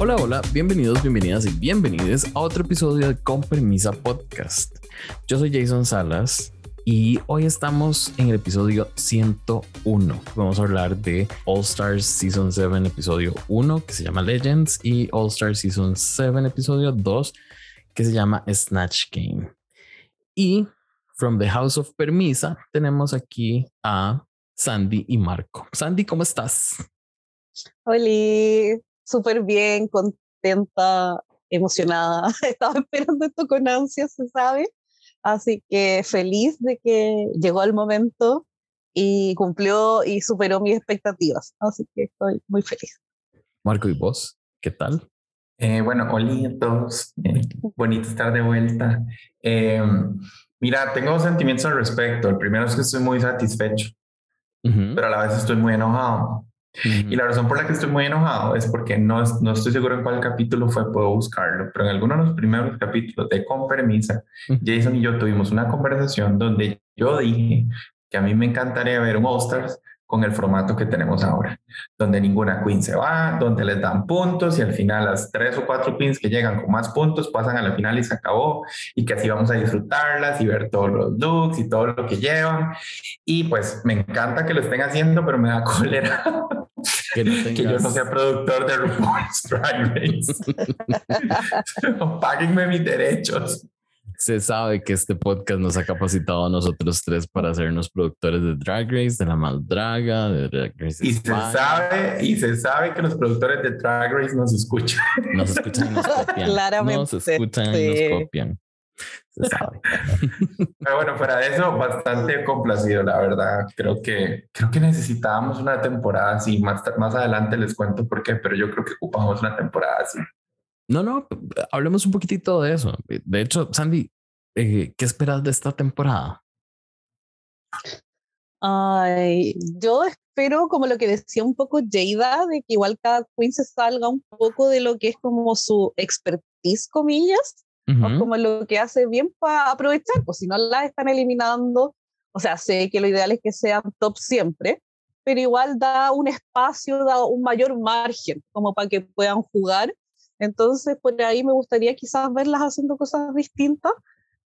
Hola, hola, bienvenidos, bienvenidas y bienvenidos a otro episodio de Con Permisa Podcast. Yo soy Jason Salas y hoy estamos en el episodio 101. Vamos a hablar de All Stars Season 7, episodio 1, que se llama Legends, y All Stars Season 7, episodio 2, que se llama Snatch Game. Y from the House of Permisa tenemos aquí a Sandy y Marco. Sandy, ¿cómo estás? Hola, súper bien, contenta, emocionada. Estaba esperando esto con ansias, se sabe. Así que feliz de que llegó el momento y cumplió y superó mis expectativas. Así que estoy muy feliz. Marco, ¿y vos? ¿Qué tal? Eh, bueno, hola a todos. Eh, bonito estar de vuelta. Eh, mira, tengo dos sentimientos al respecto. El primero es que estoy muy satisfecho, pero a la vez estoy muy enojado. Y la razón por la que estoy muy enojado es porque no, no estoy seguro en cuál capítulo fue, puedo buscarlo, pero en alguno de los primeros capítulos de Con Permisa, Jason y yo tuvimos una conversación donde yo dije que a mí me encantaría ver un All Stars con el formato que tenemos ahora, donde ninguna queen se va, donde les dan puntos y al final las tres o cuatro queens que llegan con más puntos pasan a la final y se acabó y que así vamos a disfrutarlas y ver todos los looks y todo lo que llevan. Y pues me encanta que lo estén haciendo, pero me da cólera que, yo no sea productor de RuPaul's Drag Race. Páguenme mis derechos se sabe que este podcast nos ha capacitado a nosotros tres para hacernos productores de Drag Race, de la Maldraga, de Drag Race. Y se sabe, y se sabe que los productores de Drag Race nos escuchan. Nos escuchan y nos copian. Claramente. Nos escuchan y nos copian. Se sabe. Pero bueno, fuera de eso, bastante complacido, la verdad. Creo que, creo que necesitábamos una temporada así. Más, más adelante les cuento por qué, pero yo creo que ocupamos una temporada así. No, no, hablemos un poquitito de eso. De hecho, Sandy, eh, ¿qué esperas de esta temporada? Ay, yo espero, como lo que decía un poco Jada, de que igual cada queen se salga un poco de lo que es como su expertise, comillas, o como lo que hace bien para aprovechar, pues si no las están eliminando, o sea, sé que lo ideal es que sean top siempre, pero igual da un espacio, da un mayor margen como para que puedan jugar entonces, por ahí me gustaría quizás verlas haciendo cosas distintas,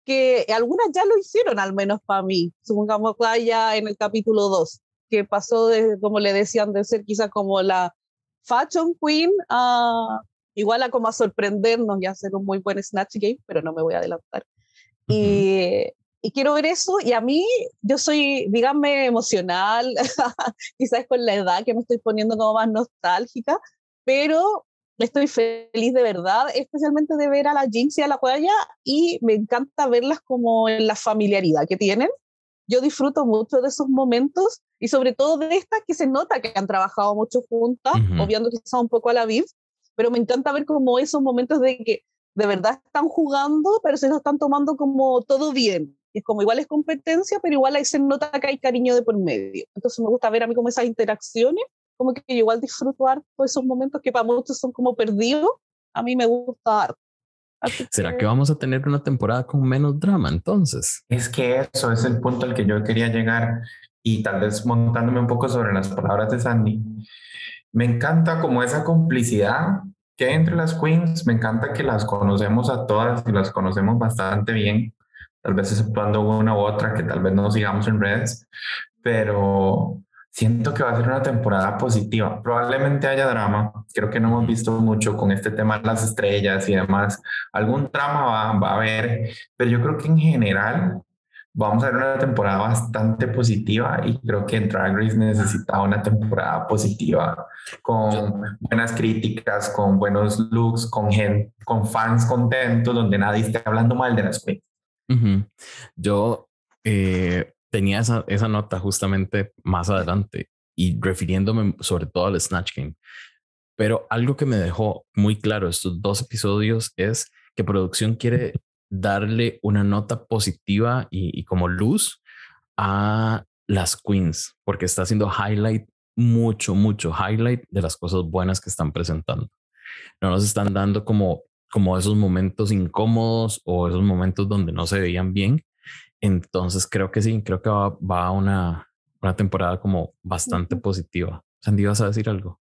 que algunas ya lo hicieron, al menos para mí. Supongamos ya en el capítulo 2, que pasó de, como le decían, de ser quizás como la fashion queen a igual a como a sorprendernos y hacer un muy buen Snatch Game, pero no me voy a adelantar. y, y, quiero ver eso, y a mí, yo soy, díganme, emocional, quizás con la edad que me estoy poniendo como más nostálgica, pero estoy feliz de verdad, especialmente de ver a la Jinx y a la Cuaya y me encanta verlas como en la familiaridad que tienen. Yo disfruto mucho de esos momentos y sobre todo de estas que se nota que han trabajado mucho juntas, obviando quizá un poco a la Viv, pero me encanta ver como esos momentos de que de verdad están jugando, pero se lo están tomando como todo bien. Es como igual es competencia, pero igual ahí se nota que hay cariño de por medio. Entonces me gusta ver a mí como esas interacciones como que igual disfrutar todos esos momentos que para muchos son como perdidos, a mí me gusta harto. ¿Será que... vamos a tener una temporada con menos drama entonces? Es que eso es el punto al que yo quería llegar y tal vez montándome un poco sobre las palabras de Sandy. Me encanta como esa complicidad que hay entre las queens, me encanta que las conocemos a todas y las conocemos bastante bien, tal vez exceptuando una u otra que tal vez no sigamos en redes, pero siento que va a ser una temporada positiva. Probablemente haya drama. Creo que no hemos visto mucho con este tema de las estrellas y demás. Algún drama va, va a haber, pero yo creo que en general vamos a ver una temporada bastante positiva y creo que Drag Race necesita una temporada positiva con buenas críticas, con buenos looks, con gente, con fans contentos, donde nadie esté hablando mal de las queens. Yo eh, tenía esa, esa nota justamente más adelante y refiriéndome sobre todo al Snatch Game. Pero algo que me dejó muy claro estos dos episodios es que producción quiere darle una nota positiva y, como luz a las queens, porque está haciendo highlight, mucho, mucho highlight de las cosas buenas que están presentando. No nos están dando como, como esos momentos incómodos o esos momentos donde no se veían bien, entonces creo que sí, creo que va, va una, una temporada como bastante positiva. Sandy, ¿vas a decir algo?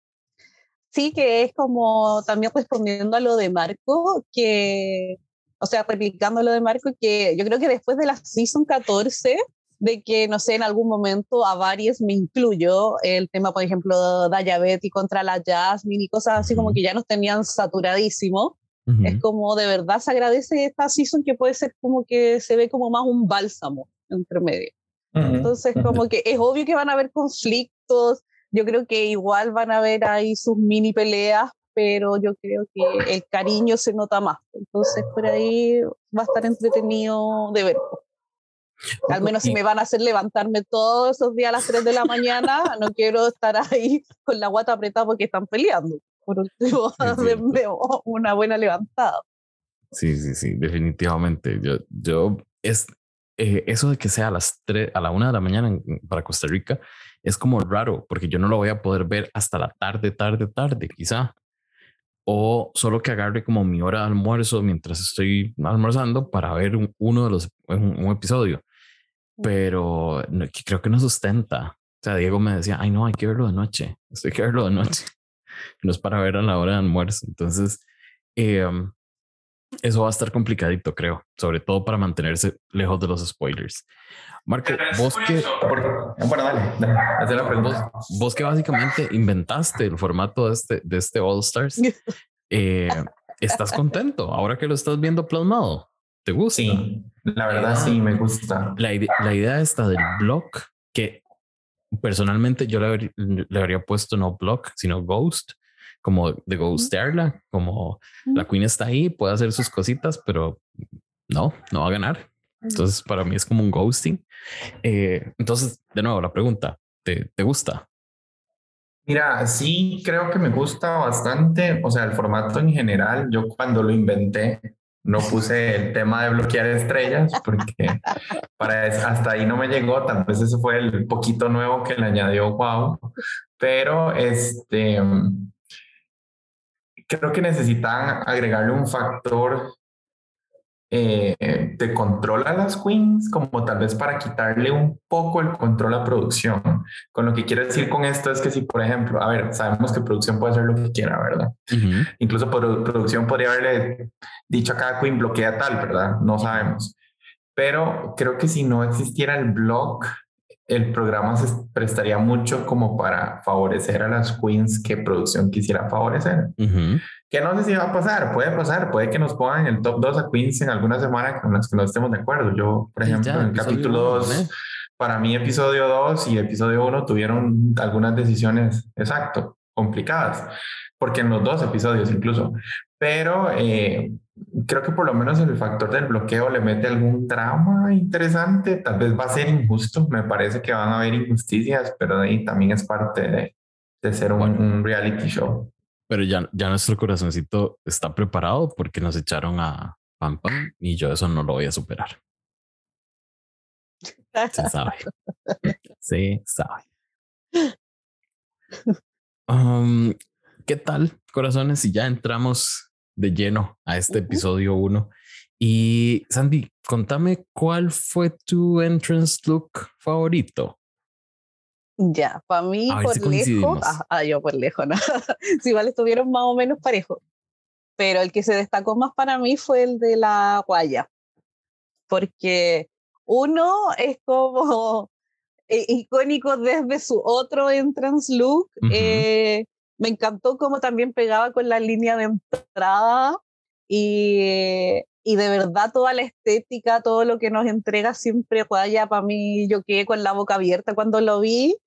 sí, que es como también respondiendo a lo de Marco, que, o sea, replicando lo de Marco, que yo creo que después de la Season 14, de que, no sé, en algún momento a varios me incluyo, el tema, por ejemplo, de y contra la Jasmine y cosas así como que ya nos tenían saturadísimo. Es como de verdad se agradece esta season que puede ser como que se ve como más un bálsamo entre medio. Entonces, como que es obvio que van a haber conflictos, yo creo que igual van a haber ahí sus mini peleas, pero yo creo que el cariño se nota más. Entonces, por ahí va a estar entretenido de ver. Al menos si me van a hacer levantarme todos esos días a las 3 de la mañana, no quiero estar ahí con la guata apretada porque están peleando. Por último, una buena levantada. Sí, sí, sí, definitivamente. Yo, yo es eh, eso de que sea a las 3, a la 1 de la mañana para Costa Rica es como raro porque yo no lo voy a poder ver hasta la tarde, tarde, tarde, quizá. O solo que agarre como mi hora de almuerzo mientras estoy almorzando para ver uno de los, un episodio pero creo que no sustenta. O sea, Diego me decía, ay, no, hay que verlo de noche. Hay que verlo de noche. No es para ver a la hora de almuerzo. Entonces, em, eso va a estar complicadito, creo, sobre todo para mantenerse lejos de los spoilers. Marco, vos que. Bueno, dale, la pregunta. Vos, que básicamente inventaste el formato de este, de este All Stars, eh, ¿estás contento ahora que lo estás viendo plasmado? ¿Te gusta? Sí, la verdad sí, me gusta. La, la idea esta del blog, que personalmente yo le, le, habría puesto no blog, sino ghost, como de ghostearla, como la queen está ahí, puede hacer sus cositas, pero no, no va a ganar. Entonces, para mí es como un ghosting. Eh, entonces, de nuevo, la pregunta, ¿te, ¿te gusta? Mira, sí, creo que me gusta bastante. O sea, el formato en general, yo cuando lo inventé, no puse el tema de bloquear estrellas porque para hasta ahí no me llegó, tal vez ese fue el poquito nuevo que le añadió Wow, pero este creo que necesitan agregarle un factor eh, de control a las queens, como tal vez para quitarle un poco el control a producción. Con lo que quiero decir con esto es que si, por ejemplo, a ver, sabemos que producción puede hacer lo que quiera, ¿verdad? Incluso por, producción podría haberle dicho a cada queen bloquea tal, ¿verdad? No sabemos. Pero creo que si no existiera el blog, el programa se prestaría mucho como para favorecer a las queens que producción quisiera favorecer. Que no sé si va a pasar, puede pasar, puede que nos pongan el top 2 a queens en alguna semana con las que no estemos de acuerdo. Yo, por ejemplo, en el capítulo 2, para mí episodio 2 y episodio 1 tuvieron algunas decisiones, exacto, complicadas, porque en los dos episodios incluso. Pero eh, creo que por lo menos el factor del bloqueo le mete algún drama interesante. Tal vez va a ser injusto. Me parece que van a haber injusticias, pero ahí también es parte de, de ser un, reality show. Pero ya, ya nuestro corazoncito está preparado porque nos echaron a Pam Pam y yo eso no lo voy a superar. Se sabe. Sí, sabe. Um, ¿Qué tal, corazones? Si ya entramos de lleno a este episodio 1. Y Sandy, contame cuál fue tu entrance look favorito. Ya, para mí por lejos, ah, ah, yo por lejos, ¿no? si igual estuvieron más o menos parejos, pero el que se destacó más para mí fue el de la guaya, porque uno es como eh, icónico desde su otro entrance look, eh, me encantó cómo también pegaba con la línea de entrada y, y de verdad toda la estética, todo lo que nos entrega siempre Guaya, para mí yo quedé con la boca abierta cuando lo vi.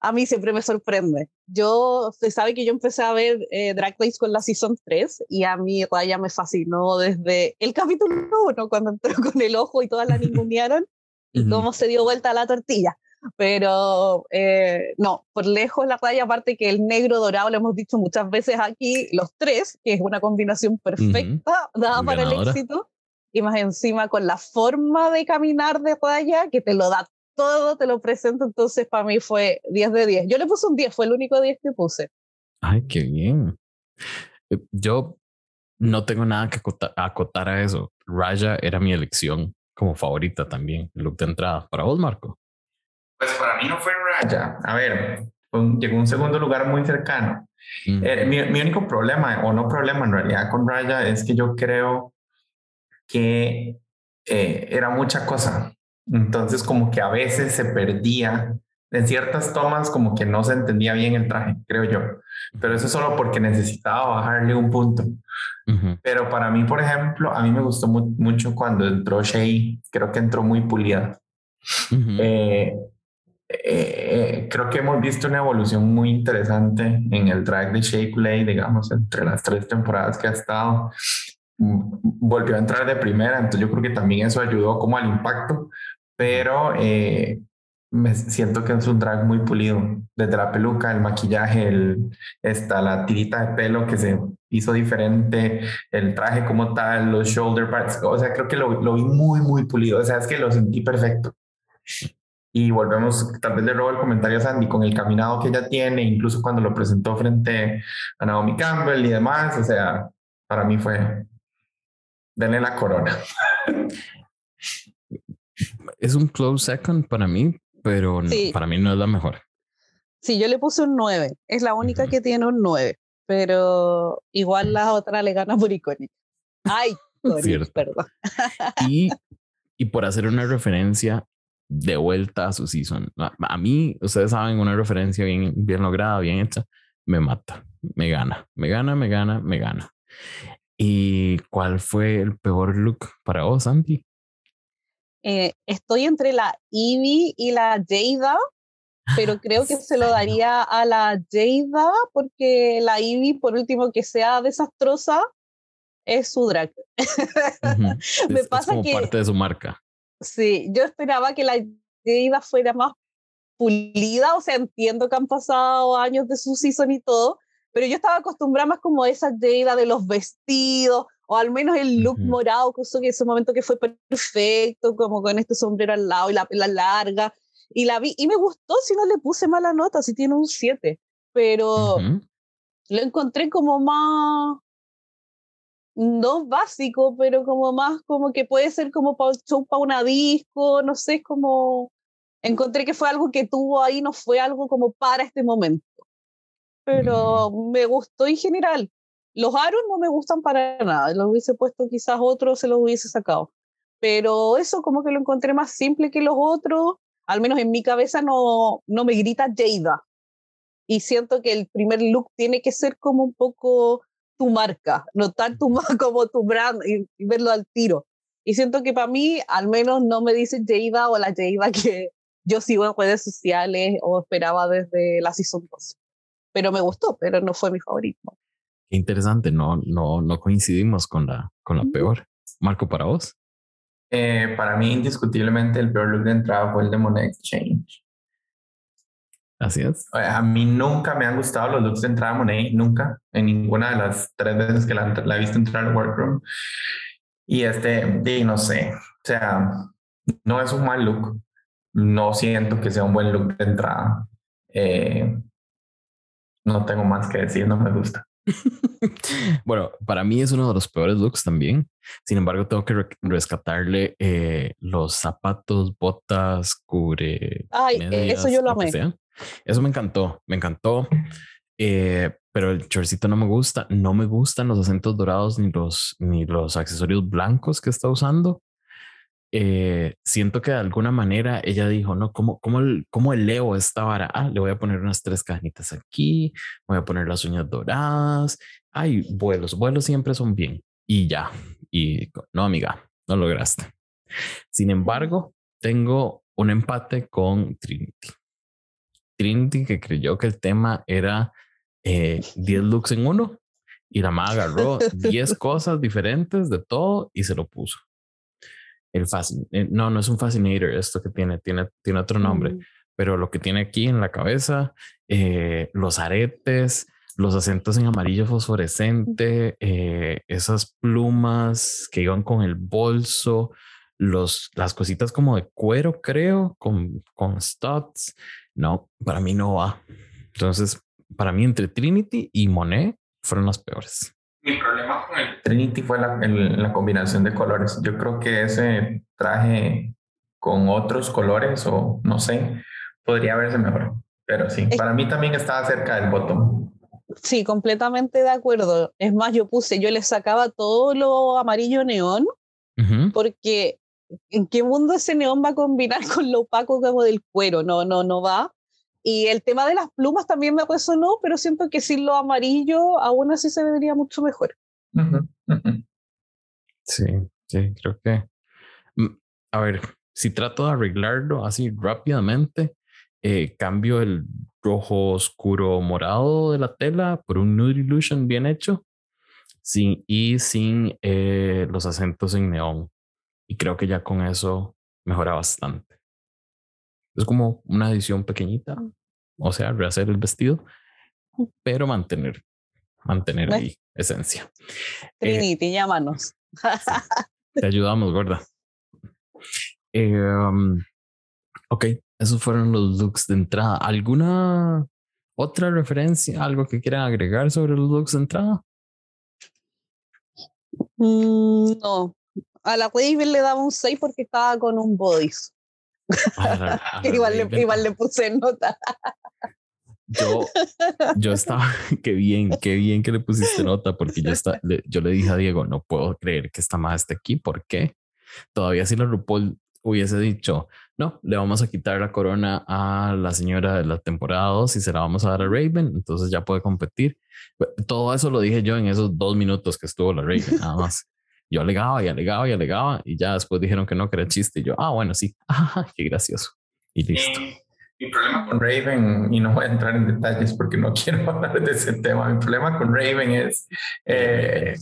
A mí siempre me sorprende. Yo, se sabe que yo empecé a ver eh, Drag Race con la Season 3 y a mí Guaya me fascinó desde el capítulo 1, cuando entró con el ojo y todas la ningunearon y cómo se dio vuelta la tortilla. Pero eh, no, por lejos la raya, aparte que el negro dorado, lo hemos dicho muchas veces aquí, los tres, que es una combinación perfecta, dada para el éxito, y más encima con la forma de caminar de raya, que te lo da todo, te lo presenta, entonces para mí fue 10 de 10. Yo le puse un 10, fue el único 10 que puse. Ay, qué bien. Eh, yo no tengo nada que acotar, a eso. Raya era mi elección como favorita también, el look de entrada. Para vos, Marco. Pues para mí no fue Raya. A ver, llegó un segundo lugar muy cercano. Mm. Eh, mi, mi, único problema, o no problema en realidad con Raya, es que yo creo que eh, era mucha cosa. Entonces como que a veces se perdía en ciertas tomas como que no se entendía bien el traje, creo yo. Pero eso solo porque necesitaba bajarle un punto. Pero para mí, por ejemplo, a mí me gustó mucho cuando entró Shay, creo que entró muy pulida. Eh, eh, creo que hemos visto una evolución muy interesante en el drag de Shea Coulee, digamos, entre las tres temporadas que ha estado. Mm, volvió a entrar de primera, entonces yo creo que también eso ayudó como al impacto, pero eh, me siento que es un drag muy pulido, desde la peluca, el maquillaje, el, la tirita de pelo que se hizo diferente, el traje como tal, los shoulder pads, o sea, creo que lo, lo vi muy, muy pulido, o sea, es que lo sentí perfecto. Y volvemos, tal vez le robo el comentario a Sandy con el caminado que ella tiene, incluso cuando lo presentó frente a Naomi Campbell y demás, o sea, para mí fue, denle la corona. Es un close second para mí, pero para mí no es la mejor. Sí, yo le puse un 9. Es la única que tiene un 9, pero igual la otra le gana por icónica. Ay, perdón. y, y por hacer una referencia de vuelta a su season. A, mí, ustedes saben, una referencia bien, bien lograda, bien hecha, me mata, me gana, me gana, me gana, me gana. ¿Y cuál fue el peor look para vos, Santi? Eh, estoy entre la Ivy y la Jada, pero creo que se lo daría a la Jada porque la Ivy, por último, que sea desastrosa, es su drag. Me pasa como parte de su marca. Sí, yo esperaba que la Jada fuera más pulida, o sea, entiendo que han pasado años de su season y todo, pero yo estaba acostumbrada más como a esa Jada de los vestidos, o al menos el look morado que usó en ese momento que fue perfecto, como con este sombrero al lado y la pela larga, y la vi, y me gustó, si no le puse mala nota, si tiene un 7, pero lo encontré como más, no básico, pero como más como que puede ser como para show para una disco, no sé, como encontré que fue algo que tuvo ahí, no fue algo como para este momento pero me gustó en general. Los aros no me gustan para nada, los hubiese puesto quizás otro, se los hubiese sacado. Pero eso como que lo encontré más simple que los otros, al menos en mi cabeza no, no me grita Jada. Y siento que el primer look tiene que ser como un poco tu marca, notar tu marca como tu brand y, verlo al tiro. Y siento que para mí, al menos no me dice Jada o la Jada que yo sigo en redes sociales o esperaba desde la Season 2 pero me gustó, pero no fue mi favorito. Qué interesante, no, no, no coincidimos con la, con la peor. Marco, para vos. Eh, para mí, indiscutiblemente, el peor look de entrada fue el de Monet Exchange. Así es. A mí nunca me han gustado los looks de entrada Monet, nunca, en ninguna de las tres veces que la, he visto entrar al workroom. Y este, no sé, o sea, no es un mal look. No siento que sea un buen look de entrada. Eh, no tengo más que decir, no me gusta. bueno, para mí es uno de los peores looks también. Sin embargo, tengo que rescatarle eh, los zapatos, botas, cubre. Ay, eso yo lo amé. Eso me encantó, me encantó. Eh, pero el chorcito no me gusta. No me gustan los acentos dorados ni los, ni los accesorios blancos que está usando. Eh, siento que de alguna manera ella dijo, no, ¿cómo, cómo, cómo eleo esta vara? Ah, le voy a poner unas tres cajinitas aquí, voy a poner las uñas doradas. Ay, vuelos, vuelos siempre son bien. Y ya, y no, amiga, no lograste. Sin embargo, tengo un empate con Trinity. Trinity que creyó que el tema era 10 eh, looks en uno y la maga agarró 10 cosas diferentes de todo y se lo puso el eh, no, no es un fascinator, esto que tiene, tiene, tiene otro nombre, mm. pero lo que tiene aquí en la cabeza, eh, los aretes, los acentos en amarillo fosforescente, eh, esas plumas que iban con el bolso, los, las cositas como de cuero, creo, con, con studs. No, para mí no va. Entonces, para mí entre Trinity y Monet fueron las peores. Mi problema con el Trinity fue la, la combinación de colores. Yo creo que ese traje con otros colores o no sé, podría verse mejor. Pero sí, para mí también estaba cerca del botón. Sí, completamente de acuerdo. Es más, yo puse, yo le sacaba todo lo amarillo neón, porque ¿en qué mundo ese neón va a combinar con lo opaco como del cuero? No, no, no va. Y el tema de las plumas también me resonó, pero siento que sin lo amarillo aún así se vería mucho mejor. Sí, sí, creo que. Mm, a ver, si trato de arreglarlo así rápidamente, eh, cambio el rojo oscuro morado de la tela por un nude illusion bien hecho sin, y sin eh, los acentos en neón. Y creo que ya con eso mejora bastante. Es como una edición pequeñita, o sea, rehacer el vestido, pero mantener, mantener ahí esencia. Trinity, eh, llámanos. te ayudamos, gorda. Em, ok, esos fueron los looks de entrada. ¿Alguna otra referencia, algo que quieran agregar sobre los looks de entrada? Mm, no. A la Raven le daba un 6 porque estaba con un bodies. igual, le, igual le puse nota. Yo, yo estaba, qué bien, qué bien que le pusiste nota, porque yo, está, le, yo le dije a Diego, no puedo creer que esta más esté aquí, ¿por qué? Todavía si la RuPaul hubiese dicho, no, le vamos a quitar la corona a la señora de la temporada 2 y se la vamos a dar a Raven, entonces ya puede competir. Todo eso lo dije yo en esos dos minutos que estuvo la Raven, nada más. Yo alegaba y alegaba y alegaba y ya después dijeron que no, que era chiste y yo, ah, bueno, sí, qué gracioso. Y listo. Mi problema con Raven, y no voy a entrar en detalles porque no quiero hablar de ese tema, mi problema con Raven es eh,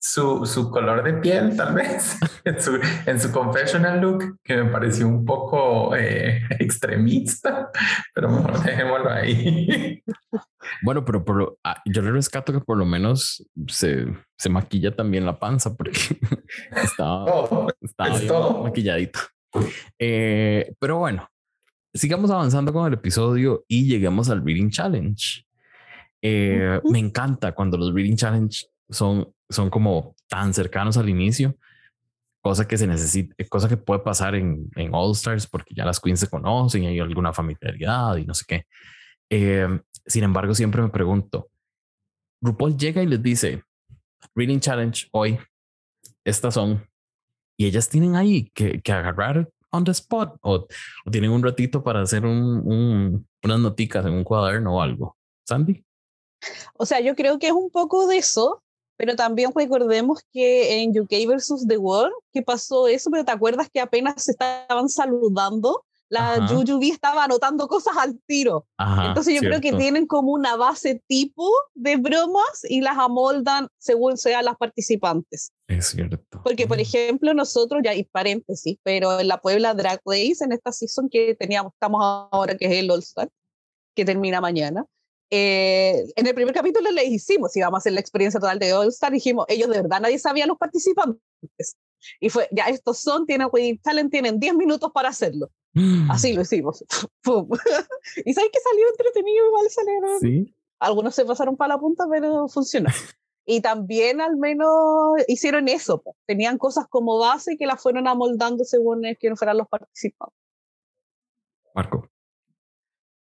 su, su, color de piel, tal vez, en su, en su confessional look, que me pareció un poco eh, extremista, pero mejor dejémoslo ahí. Bueno, pero por ah, yo le rescato que por lo menos se, se maquilla también la panza porque estaba, oh, estaba maquilladito. Eh, pero bueno, sigamos avanzando con el episodio y lleguemos al Reading Challenge. Eh, me encanta cuando los Reading Challenge son, son como tan cercanos al inicio, cosa que se necesita, cosa que puede pasar en, en All Stars porque ya las queens se conocen y hay alguna familiaridad y no sé qué. Eh, sin embargo, siempre me pregunto, RuPaul llega y les dice, Reading Challenge hoy, estas son, y ellas tienen ahí que, que agarrar on the spot o, tienen un ratito para hacer un, unas noticas en un cuaderno o algo. Sandy. O sea, yo creo que es un poco de eso, pero también recordemos que en UK versus The World, que pasó eso, pero te acuerdas que apenas se estaban saludando la Jujubi estaba anotando cosas al tiro. Entonces yo creo que tienen como una base tipo de bromas y las amoldan según sean las participantes. Es cierto. Porque, por ejemplo, nosotros, ya hay paréntesis, pero en la Puebla Drag Race, en esta season que teníamos, estamos ahora, que es el All Star, que termina mañana, eh, en el primer capítulo le hicimos, si vamos a hacer la experiencia total de All Star, dijimos, ellos de verdad nadie sabía los participantes. Y fue, ya estos son, tienen Winning Talent, tienen 10 minutos para hacerlo. Así lo hicimos. y sabes que salió entretenido, igual salieron. Sí. Algunos se pasaron para la punta, pero funcionó. Y también al menos hicieron eso, tenían cosas como base que las fueron amoldando según quienes fueran los participantes. Marco.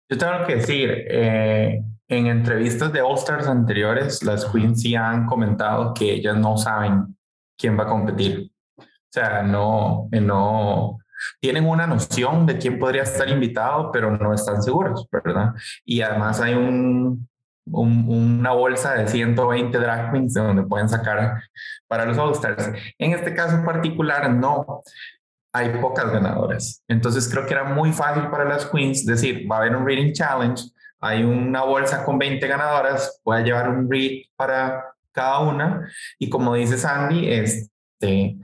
Yo tengo que decir, eh, en entrevistas de All Stars anteriores, las Queens sí han comentado que ellas no saben quién va a competir. O sea, no, no, tienen una noción de quién podría estar invitado, pero no están seguros, ¿verdad? Y además hay un, una bolsa de 120 drag queens de donde pueden sacar para los All-Stars. En este caso particular, no. Hay pocas ganadoras. Entonces creo que era muy fácil para las queens decir, va a haber un reading challenge, hay una bolsa con 20 ganadoras, voy llevar un read para cada una. Y como dice Sandy, este,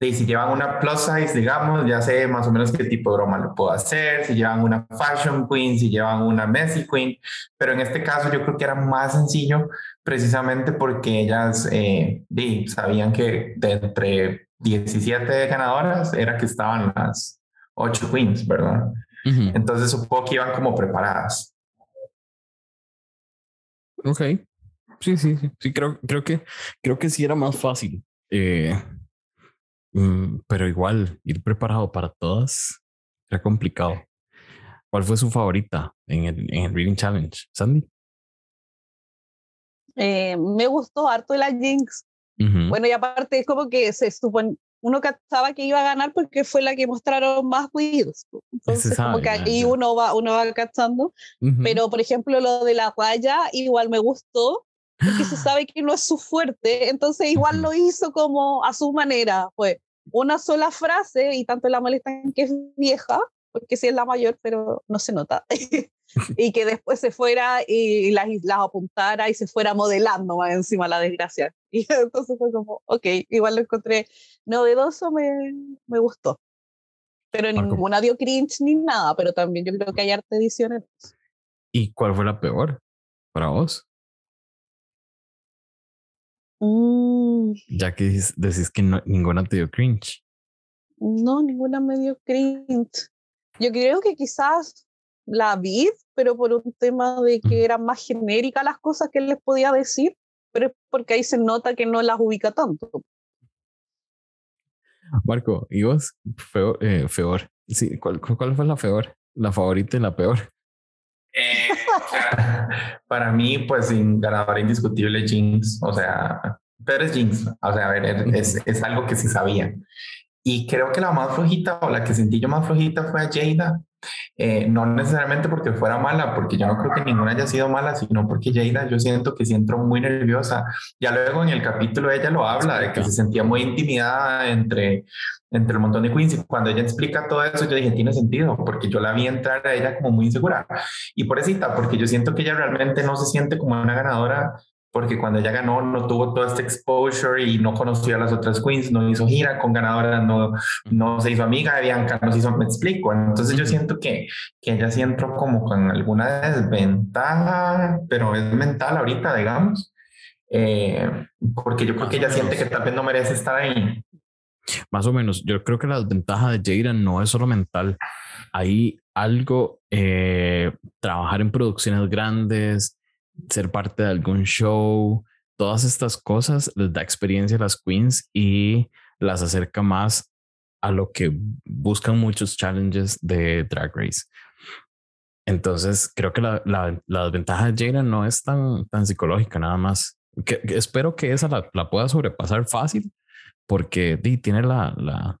y si llevan una plus size, digamos, ya sé más o menos qué tipo de broma lo puedo hacer, si llevan una fashion queen, si llevan una messy queen, pero en este caso yo creo que era más sencillo precisamente porque ellas eh, sabían que de entre 17 ganadoras era que estaban las 8 queens, ¿verdad? Entonces supongo que iban como preparadas. Ok. Sí, sí, sí. Sí, creo, creo que creo que sí era más fácil. Eh, pero igual, ir preparado para todas era complicado. ¿Cuál fue su favorita en el, en el Reading Challenge, Sandy? Eh, me gustó harto la Jinx. Bueno, y aparte es como que se supone, uno cachaba que iba a ganar porque fue la que mostraron más videos. Entonces, como que ahí uno va, uno va cachando. Pero, por ejemplo, lo de la guaya igual me gustó, porque se sabe que no es su fuerte, entonces igual lo hizo como a su manera. Fue una sola frase y tanto la molestan que es vieja, porque sí es la mayor, pero no se nota. y que después se fuera y las, las apuntara y se fuera modelando más encima la desgracia. Y entonces fue como, ok, igual lo encontré novedoso, me, me gustó. Pero ninguna dio cringe ni nada, pero también yo creo que hay arte ediciones. ¿Y cuál fue la peor para vos? Mm. Ya que decís, que ninguna te dio cringe. No, ninguna me dio cringe. Yo creo que quizás la vi, pero por un tema de que eran más genéricas las cosas que les podía decir, pero es porque ahí se nota que no las ubica tanto. Marco, ¿y vos? Feor, eh, Sí, ¿cuál, ¿cuál, fue la peor? ¿La favorita y la peor? Eh, para mí, pues, sin ganador indiscutible, Jinx. O sea, pero es Jinx. O sea, a ver, es, es algo que sí sabía. Y creo que la más flojita o la que sentí yo más flojita fue a Jada. Eh, no necesariamente porque fuera mala, porque yo no creo que ninguna haya sido mala, sino porque Jada yo siento que sí entró muy nerviosa. Ya luego en el capítulo ella lo habla, de que se sentía muy intimidada entre, entre el montón de queens y cuando ella explica todo eso yo dije, tiene sentido, porque yo la vi entrar a ella como muy insegura. Y por eso, porque yo siento que ella realmente no se siente como una ganadora porque cuando ella ganó no tuvo todo este exposure y no conoció a las otras queens, no hizo gira con ganadoras, no, no se hizo amiga de Bianca, no se hizo, me explico. Entonces yo siento que, que ella sí entró como con alguna desventaja, pero es mental ahorita, digamos, eh, porque yo creo que ella siente que tal vez no merece estar ahí. Más o menos, yo creo que la desventaja de Jada no es solo mental, hay algo, eh, trabajar en producciones grandes, ser parte de algún show, todas estas cosas les da experiencia a las queens y las acerca más a lo que buscan muchos challenges de Drag Race. Entonces, creo que la, la, la desventaja de Jada no es tan, tan psicológica, nada más. Espero que esa la, la, pueda sobrepasar fácil, porque tiene la, la,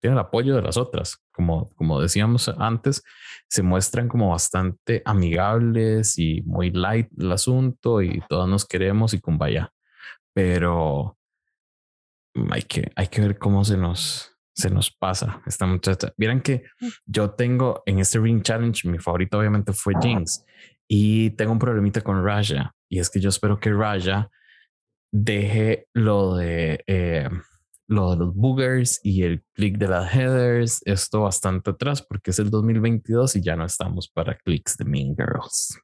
tiene el apoyo de las otras. Como, como decíamos antes, se muestran como bastante amigables y muy light el asunto y todos nos queremos y vaya. Pero hay que, hay que ver cómo se nos, se nos pasa esta muchacha. Vieran que yo tengo en este Ring Challenge, mi favorito obviamente fue Jinx y tengo un problemita con Raja y es que yo espero que Raja deje lo de eh, lo de los boogers y el click de las headers, esto bastante atrás porque es el 2022 y ya no estamos para clics de Mean Girls.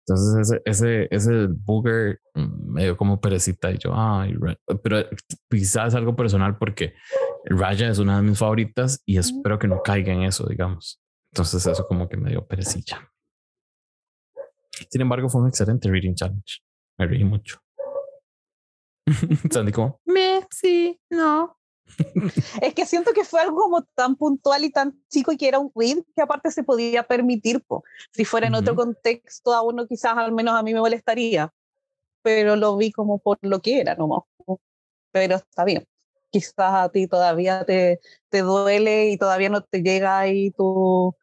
Entonces ese, ese, ese booger mm, medio como perecita y yo, ay, pero quizás es algo personal porque Raya es una de mis favoritas y espero que no caiga en eso, digamos. Entonces eso como que me dio perecilla. Sin embargo, fue un excelente reading challenge. Me reí mucho. Sandy como, me, sí, no. es que siento que fue algo como tan puntual y tan chico y que era un read que aparte se podía permitir. Po. Si fuera en otro contexto, a uno quizás al menos a mí me molestaría, pero lo vi como por lo que era nomás. Pero está bien. Quizás a ti todavía te, te duele y todavía no te llega ahí tu,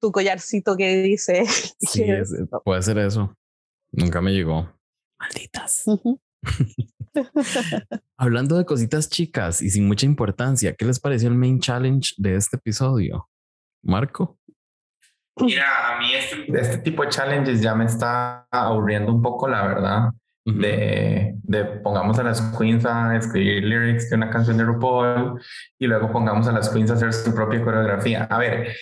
tu collarcito que dice. Sí, puede ser eso. Nunca me llegó. Malditas. Hablando de cositas chicas y sin mucha importancia, ¿qué les pareció el main challenge de este episodio? Marco. Mira, a mí este, este tipo de challenges ya me está aburriendo un poco, la verdad de, de, pongamos a las queens a escribir lyrics de una canción de RuPaul y luego pongamos a las queens a hacer su propia coreografía. A ver,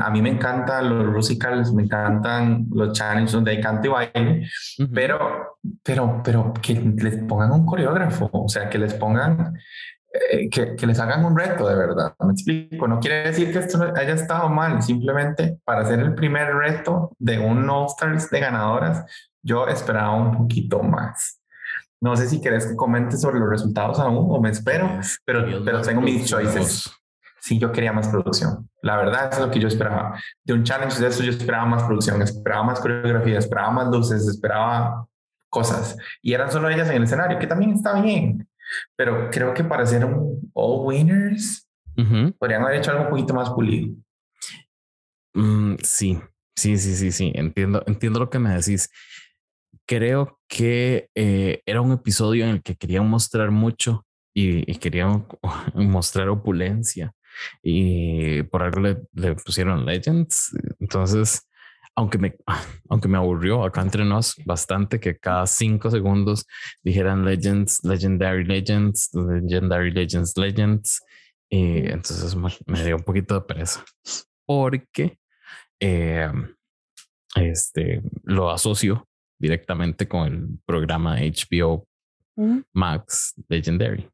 a mí me encantan los musicals, me encantan los challenges donde hay canto y baile, pero, pero, pero que les pongan un coreógrafo, o sea, que les pongan eh, que, que, les hagan un reto de verdad. Me explico, no quiere decir que esto haya estado mal, simplemente para hacer el primer reto de un All Stars de ganadoras, yo esperaba un poquito más. No sé si querés que comente sobre los resultados aún o me espero, pero, pero tengo mis choices. Sí, yo quería más producción. La verdad es lo que yo esperaba. De un challenge de eso yo esperaba más producción, esperaba más coreografía, esperaba más luces, esperaba cosas. Y eran solo ellas en el escenario, que también está bien. Pero creo que para ser un all winners, podrían haber hecho algo un poquito más pulido. Mm, sí, sí, sí, sí, sí. Entiendo, entiendo lo que me decís. Creo que eh, era un episodio en el que querían mostrar mucho y, y querían mostrar opulencia y por algo le, le, pusieron Legends. Entonces, aunque me, aunque me aburrió acá entre nos bastante que cada cinco segundos dijeran Legends, Legendary Legends, Legendary Legends, Legends. Y entonces me dio un poquito de pereza porque eh, este, lo asocio directamente con el programa HBO Max Legendary.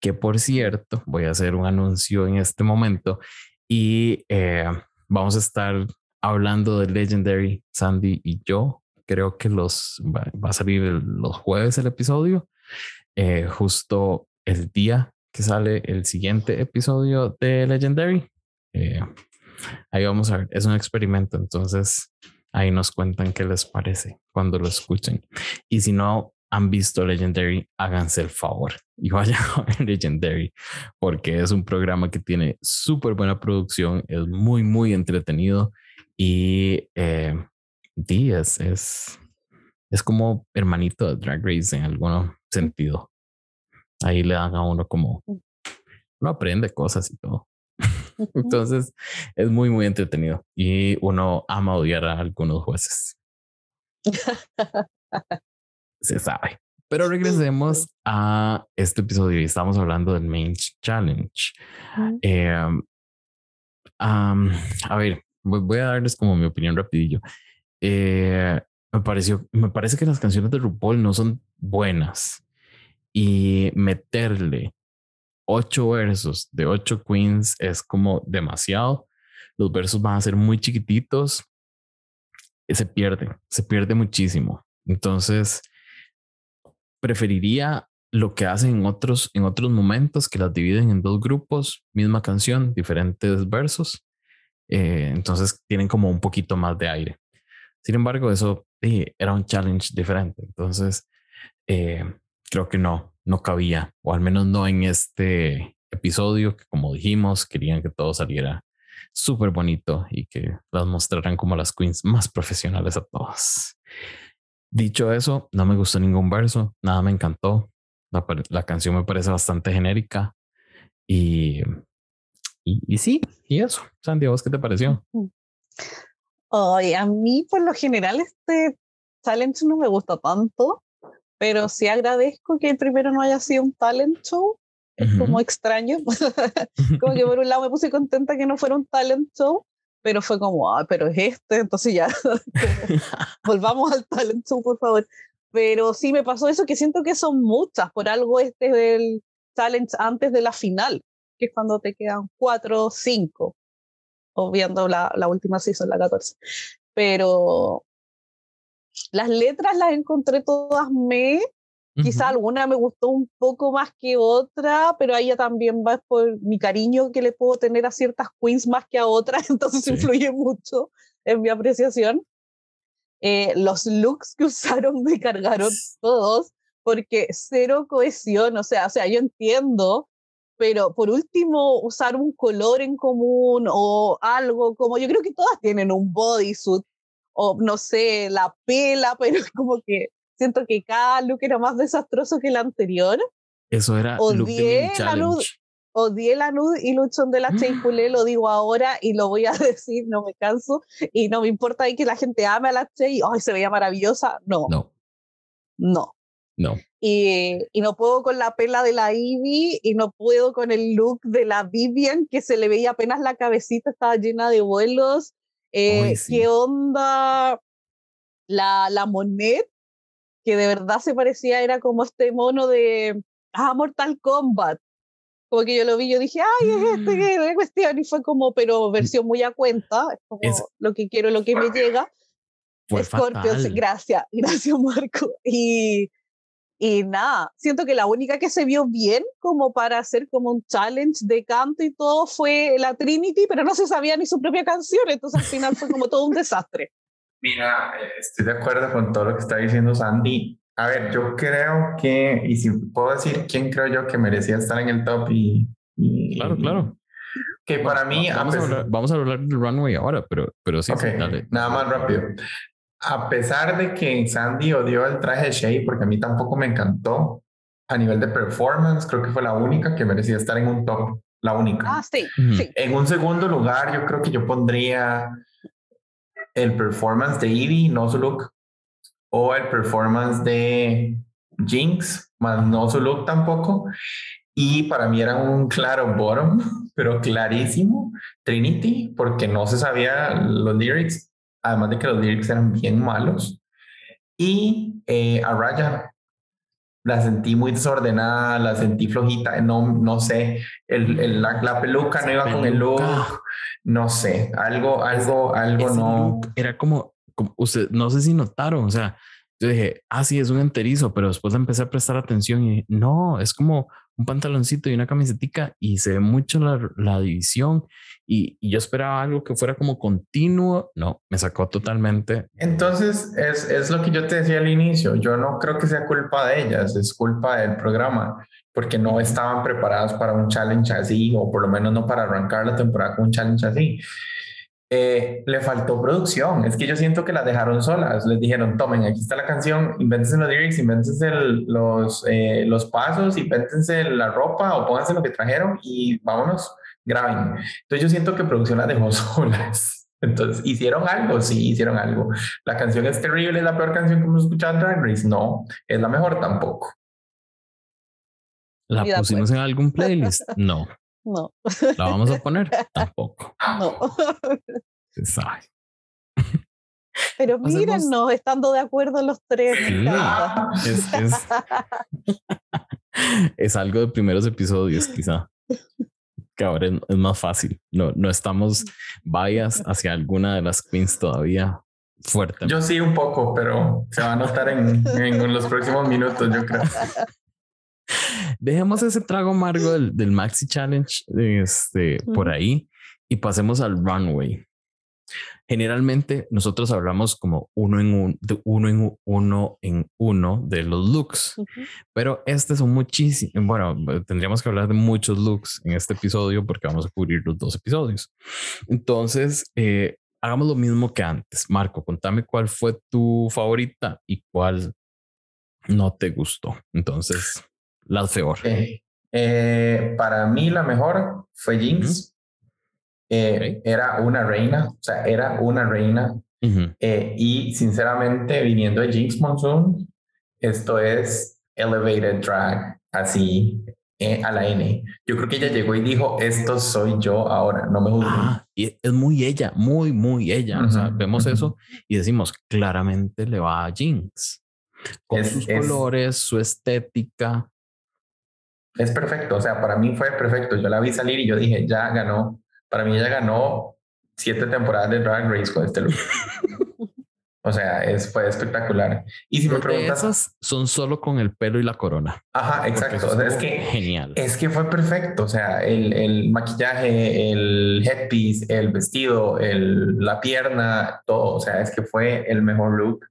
Que por cierto, voy a hacer un anuncio en este momento y eh, vamos a estar hablando de Legendary, Sandy y yo. Creo que los va, a salir los jueves el episodio, eh, justo el día que sale el siguiente episodio de Legendary. Eh, ahí vamos a ver, es un experimento, entonces ahí nos cuentan qué les parece cuando lo escuchen. Y si no han visto Legendary, háganse el favor y vayan a ver Legendary, porque es un programa que tiene súper buena producción, es muy, muy entretenido y eh, es, es, como hermanito de Drag Race en algún sentido. Ahí le dan a uno como, uno aprende cosas y todo. Entonces es muy, muy entretenido y uno ama odiar a algunos jueces. Se sabe. Pero regresemos a este episodio y estamos hablando del Main Challenge. Em, a ver, voy a darles como mi opinión rapidillo. Eh, me pareció, me parece que las canciones de RuPaul no son buenas y meterle ocho versos de ocho queens es como demasiado. Los versos van a ser muy chiquititos. Se pierde, se pierde muchísimo. Entonces, preferiría lo que hacen en otros, en otros momentos, que las dividen en dos grupos, misma canción, diferentes versos. Eh, entonces tienen como un poquito más de aire. Sin embargo, eso era un challenge diferente. Entonces, eh, creo que no, no cabía, o al menos no en este episodio, que como dijimos, querían que todo saliera súper bonito y que las mostraran como las queens más profesionales a todas. Dicho eso, no me gustó ningún verso, nada me encantó. La canción me parece bastante genérica y y, sí, y eso. Sandy, ¿vos qué te pareció? Ay, a mí por lo general este talent no me gusta tanto, pero sí agradezco que el primero no haya sido un talent show. Es como extraño. como que por un lado me puse contenta que no fuera un talent show, pero fue como, ah, pero es este, entonces ya, volvamos al talent show, por favor. Pero sí me pasó eso, que siento que son muchas, por algo este del talent antes de la final que es cuando te quedan cuatro o cinco, o viendo la, la última season, la 14. Pero las letras las encontré todas me, quizá alguna me gustó un poco más que otra, pero ahí ya también va por mi cariño que le puedo tener a ciertas queens más que a otras, entonces influye mucho en mi apreciación. Eh, los looks que usaron me cargaron todos porque cero cohesión, o sea, o sea, yo entiendo pero por último usar un color en común o algo como yo creo que todas tienen un bodysuit o no sé, la pela, pero como que siento que cada look era más desastroso que el anterior. Eso era odié look la luz, odié la luz y Luchón de la Chey lo digo ahora y lo voy a decir, no me canso y no me importa que la gente ame a la Chey, ay, se veía maravillosa, no. No. No. No. Y, y, no puedo con la pela de la Ivy y no puedo con el look de la Vivian, que se le veía apenas la cabecita, estaba llena de vuelos. Eh, ¿Qué onda la, la Monet? Que de verdad se parecía, era como este mono de ah, Mortal Kombat. Como que yo lo vi, yo dije, ay, es este, mm. qué cuestión. Y fue como, pero versión muy a cuenta, es como lo que quiero, lo que me llega. Scorpio, gracias, gracias Marco. Y, y nada, siento que la única que se vio bien como para hacer como un challenge de canto y todo fue la Trinity, pero no se sabía ni su propia canción, entonces al final fue como todo un desastre. Mira, eh, estoy de acuerdo con todo lo que está diciendo Sandy. A ver, yo creo que, y si puedo decir quién creo yo que merecía estar en el top y... claro, claro. Que para mí... Vamos a, hablar, vamos a, hablar, del runway ahora, pero, pero sí, dale. Nada más rápido. A pesar de que Sandy odió el traje de Shea, porque a mí tampoco me encantó, a nivel de performance, creo que fue la única que merecía estar en un top. La única. Ah, sí, sí. En un segundo lugar, yo creo que yo pondría el performance de Evie, no su look, o el performance de Jinx, más no su look tampoco. Y para mí era un claro bottom, pero clarísimo, Trinity, porque no se sabía los lyrics, además de que los lyrics eran bien malos. Y eh, a Raya, la sentí muy desordenada, la sentí flojita, no, no sé, el, la, peluca no iba con el look, no sé, algo, algo, algo no. Era como, como, usted, no sé si notaron, o sea, yo dije, ah, sí, es un enterizo, pero después empecé a prestar atención y no, es como un pantaloncito y una camisetica y se ve mucho la, la división y, y, yo esperaba algo que fuera como continuo, no, me sacó totalmente. Entonces, es, es lo que yo te decía al inicio, yo no creo que sea culpa de ellas, es culpa del programa, porque no estaban preparados para un challenge así, o por lo menos no para arrancar la temporada con un challenge así. Eh, le faltó producción. Es que yo siento que las dejaron solas. Les dijeron, tomen, aquí está la canción, invéntense los lyrics, invéntense los, eh, los pasos, invéntense la ropa o pónganse lo que trajeron y vámonos, graben. Entonces yo siento que producción las dejó solas. Entonces, ¿hicieron algo? Sí, hicieron algo. ¿La canción es terrible? ¿Es la peor canción que hemos escuchado en Drag Race? No. ¿Es la mejor? Tampoco. ¿La pusimos en algún playlist? No. No. ¿La vamos a poner? Tampoco. No. Sabe. Pero mírennos, estando de acuerdo los tres. es, es, es, algo de primeros episodios, quizá. Que ahora es, más fácil. No, no estamos vayas hacia alguna de las queens todavía fuerte. Yo sí un poco, pero se va a notar en, en los próximos minutos, yo creo. Dejemos ese trago amargo del, Maxi Challenge este, por ahí y pasemos al runway. Generalmente nosotros hablamos como uno en un, de uno en uno en uno de los looks, pero este son muchísimos. Bueno, tendríamos que hablar de muchos looks en este episodio porque vamos a cubrir los dos episodios. Entonces, eh, hagamos lo mismo que antes. Marco, contame cuál fue tu favorita y cuál no te gustó. Entonces, la peor. Eh, para mí la mejor fue Jinx. Eh, era una reina, o sea, era una reina. Eh, y sinceramente, viniendo de Jinx Monsoon, esto es elevated drag, así a la N. Yo creo que ella llegó y dijo, esto soy yo ahora, no me juzguen. Ah, y es muy ella, muy, muy ella. o sea, vemos eso y decimos, claramente le va a Jinx. Con sus colores, su estética es perfecto. O sea, para mí fue perfecto. Yo la vi salir y yo dije, ya ganó. Para mí ella ganó siete temporadas de Drag Race con este look. o sea, es, fue espectacular. Y si me preguntas... Esas son solo con el pelo y la corona. Ajá, exacto. O sea, es que... Genial. Es que fue perfecto. O sea, el, el maquillaje, el headpiece, el vestido, el, la pierna, todo. O sea, es que fue el mejor look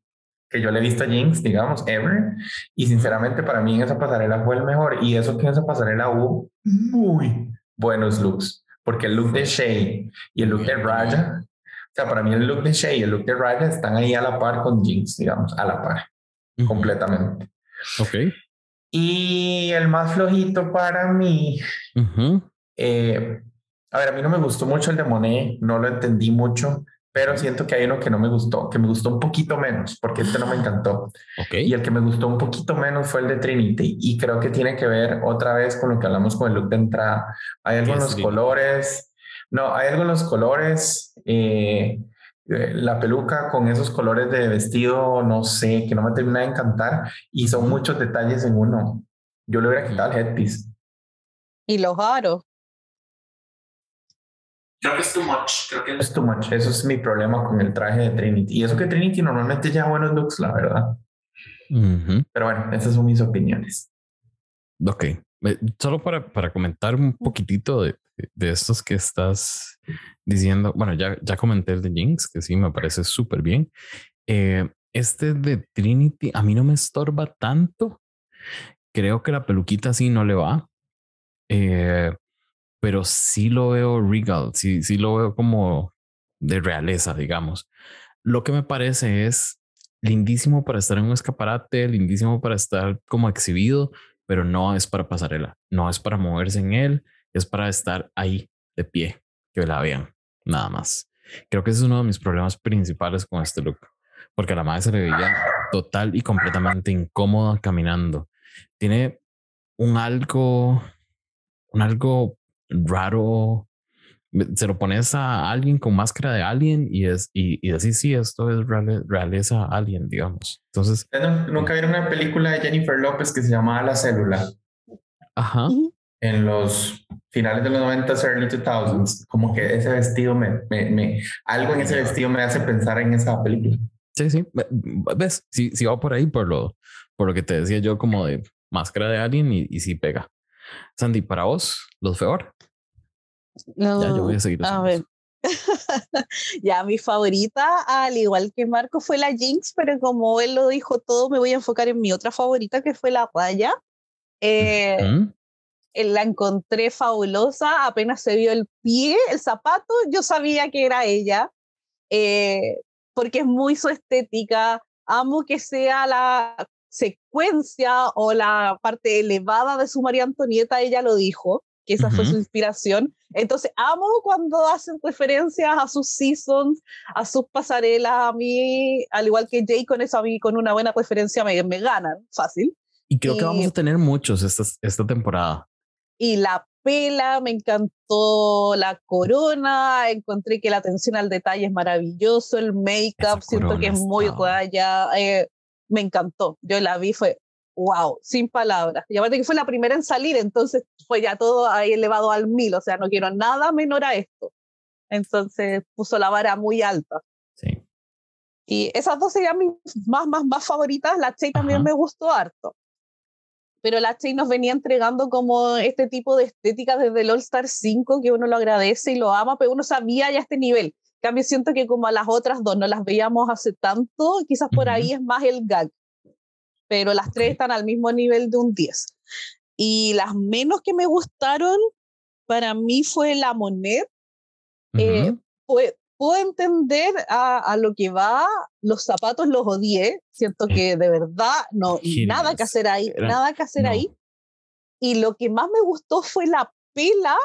que yo le he visto a Jinx, digamos, ever. Y sinceramente para mí en esa pasarela fue el mejor. Y eso que en esa pasarela hubo muy buenos looks. Porque el look de Shay y el look de Raya, o sea, para mí el look de Shay y el look de Raya están ahí a la par con Jinx, digamos, a la par, completamente. Ok. Y el más flojito para mí, eh, a ver, a mí no me gustó mucho el de Monet, no lo entendí mucho pero siento que hay uno que no me gustó, que me gustó un poquito menos, porque este no me encantó. Okay. Y el que me gustó un poquito menos fue el de Trinity, y creo que tiene que ver otra vez con lo que hablamos con el look de entrada. Hay algunos colores, no, hay algunos colores, eh, eh, la peluca con esos colores de vestido, no sé, que no me termina de encantar, y son muchos detalles en uno. Yo le hubiera quitado el headpiece. Y los aros. Creo que es too much. Creo que es too much. Eso es mi problema con el traje de Trinity. Y eso que Trinity normalmente ya buenos looks, la verdad. Pero bueno, esas son mis opiniones. Ok. Solo para, para comentar un poquitito de, de estos que estás diciendo, bueno, ya, ya comenté el de Jinx, que sí me parece súper bien. Eh, este de Trinity a mí no me estorba tanto. Creo que la peluquita sí no le va. Eh, pero sí lo veo regal, sí, sí lo veo como de realeza, digamos. Lo que me parece es lindísimo para estar en un escaparate, lindísimo para estar como exhibido, pero no es para pasarela, no es para moverse en él, es para estar ahí de pie, que la vean, nada más. Creo que ese es uno de mis problemas principales con este look, porque a la madre se le veía total y completamente incómoda caminando. Tiene un algo, un algo raro. Se lo pones a alguien con máscara de alien y es y, y así sí, esto es realeza alien, digamos. Entonces, nunca vieron una película de Jennifer López que se llamaba La Célula. Ajá. En los finales de los 90 early 2000s, como que ese vestido me, me, me, algo en ese vestido me hace pensar en esa película. Sí, sí. ¿Ves? Si, si va por ahí, por lo, por lo que te decía yo, como de máscara de alien y, y sí pega. Sandy, para vos, los peor. No, ya, yo voy a seguir. A ver. ya, mi favorita, al igual que Marco, fue la Jinx, pero como él lo dijo todo, me voy a enfocar en mi otra favorita, que fue la raya. Eh, La encontré fabulosa, apenas se vio el pie, el zapato, yo sabía que era ella, eh, porque es muy su estética. Amo que sea la secuencia o la parte elevada de su María Antonieta, ella lo dijo, que esa fue su inspiración. Entonces, amo cuando hacen referencias a sus seasons, a sus pasarelas, a mí, al igual que Jay, con eso a mí, con una buena referencia me, me ganan, fácil. Y creo que vamos a tener muchos esta, esta temporada. Y la pela, me encantó la corona, encontré que la atención al detalle es maravilloso, el make-up, siento que es muy guaya, eh, me encantó. Yo la vi, fue wow, sin palabras. Y aparte que fue la primera en salir, entonces fue ya todo ahí elevado al mil, o sea, no quiero nada menor a esto. Entonces puso la vara muy alta. Sí. Y esas dos serían mis más, más, más favoritas. La Che también me gustó harto. Pero la Che nos venía entregando como este tipo de estética desde el All Star 5 que uno lo agradece y lo ama, pero uno sabía ya este nivel. En cambio, siento que como a las otras dos no las veíamos hace tanto, quizás por ahí es más el gag pero las tres están al mismo nivel de un 10. Y las menos que me gustaron para mí fue la Monet. Eh, puedo entender a, lo que va, los zapatos los odié, siento que de verdad no, nada que hacer ahí, nada que hacer ahí. Y lo que más me gustó fue la pela,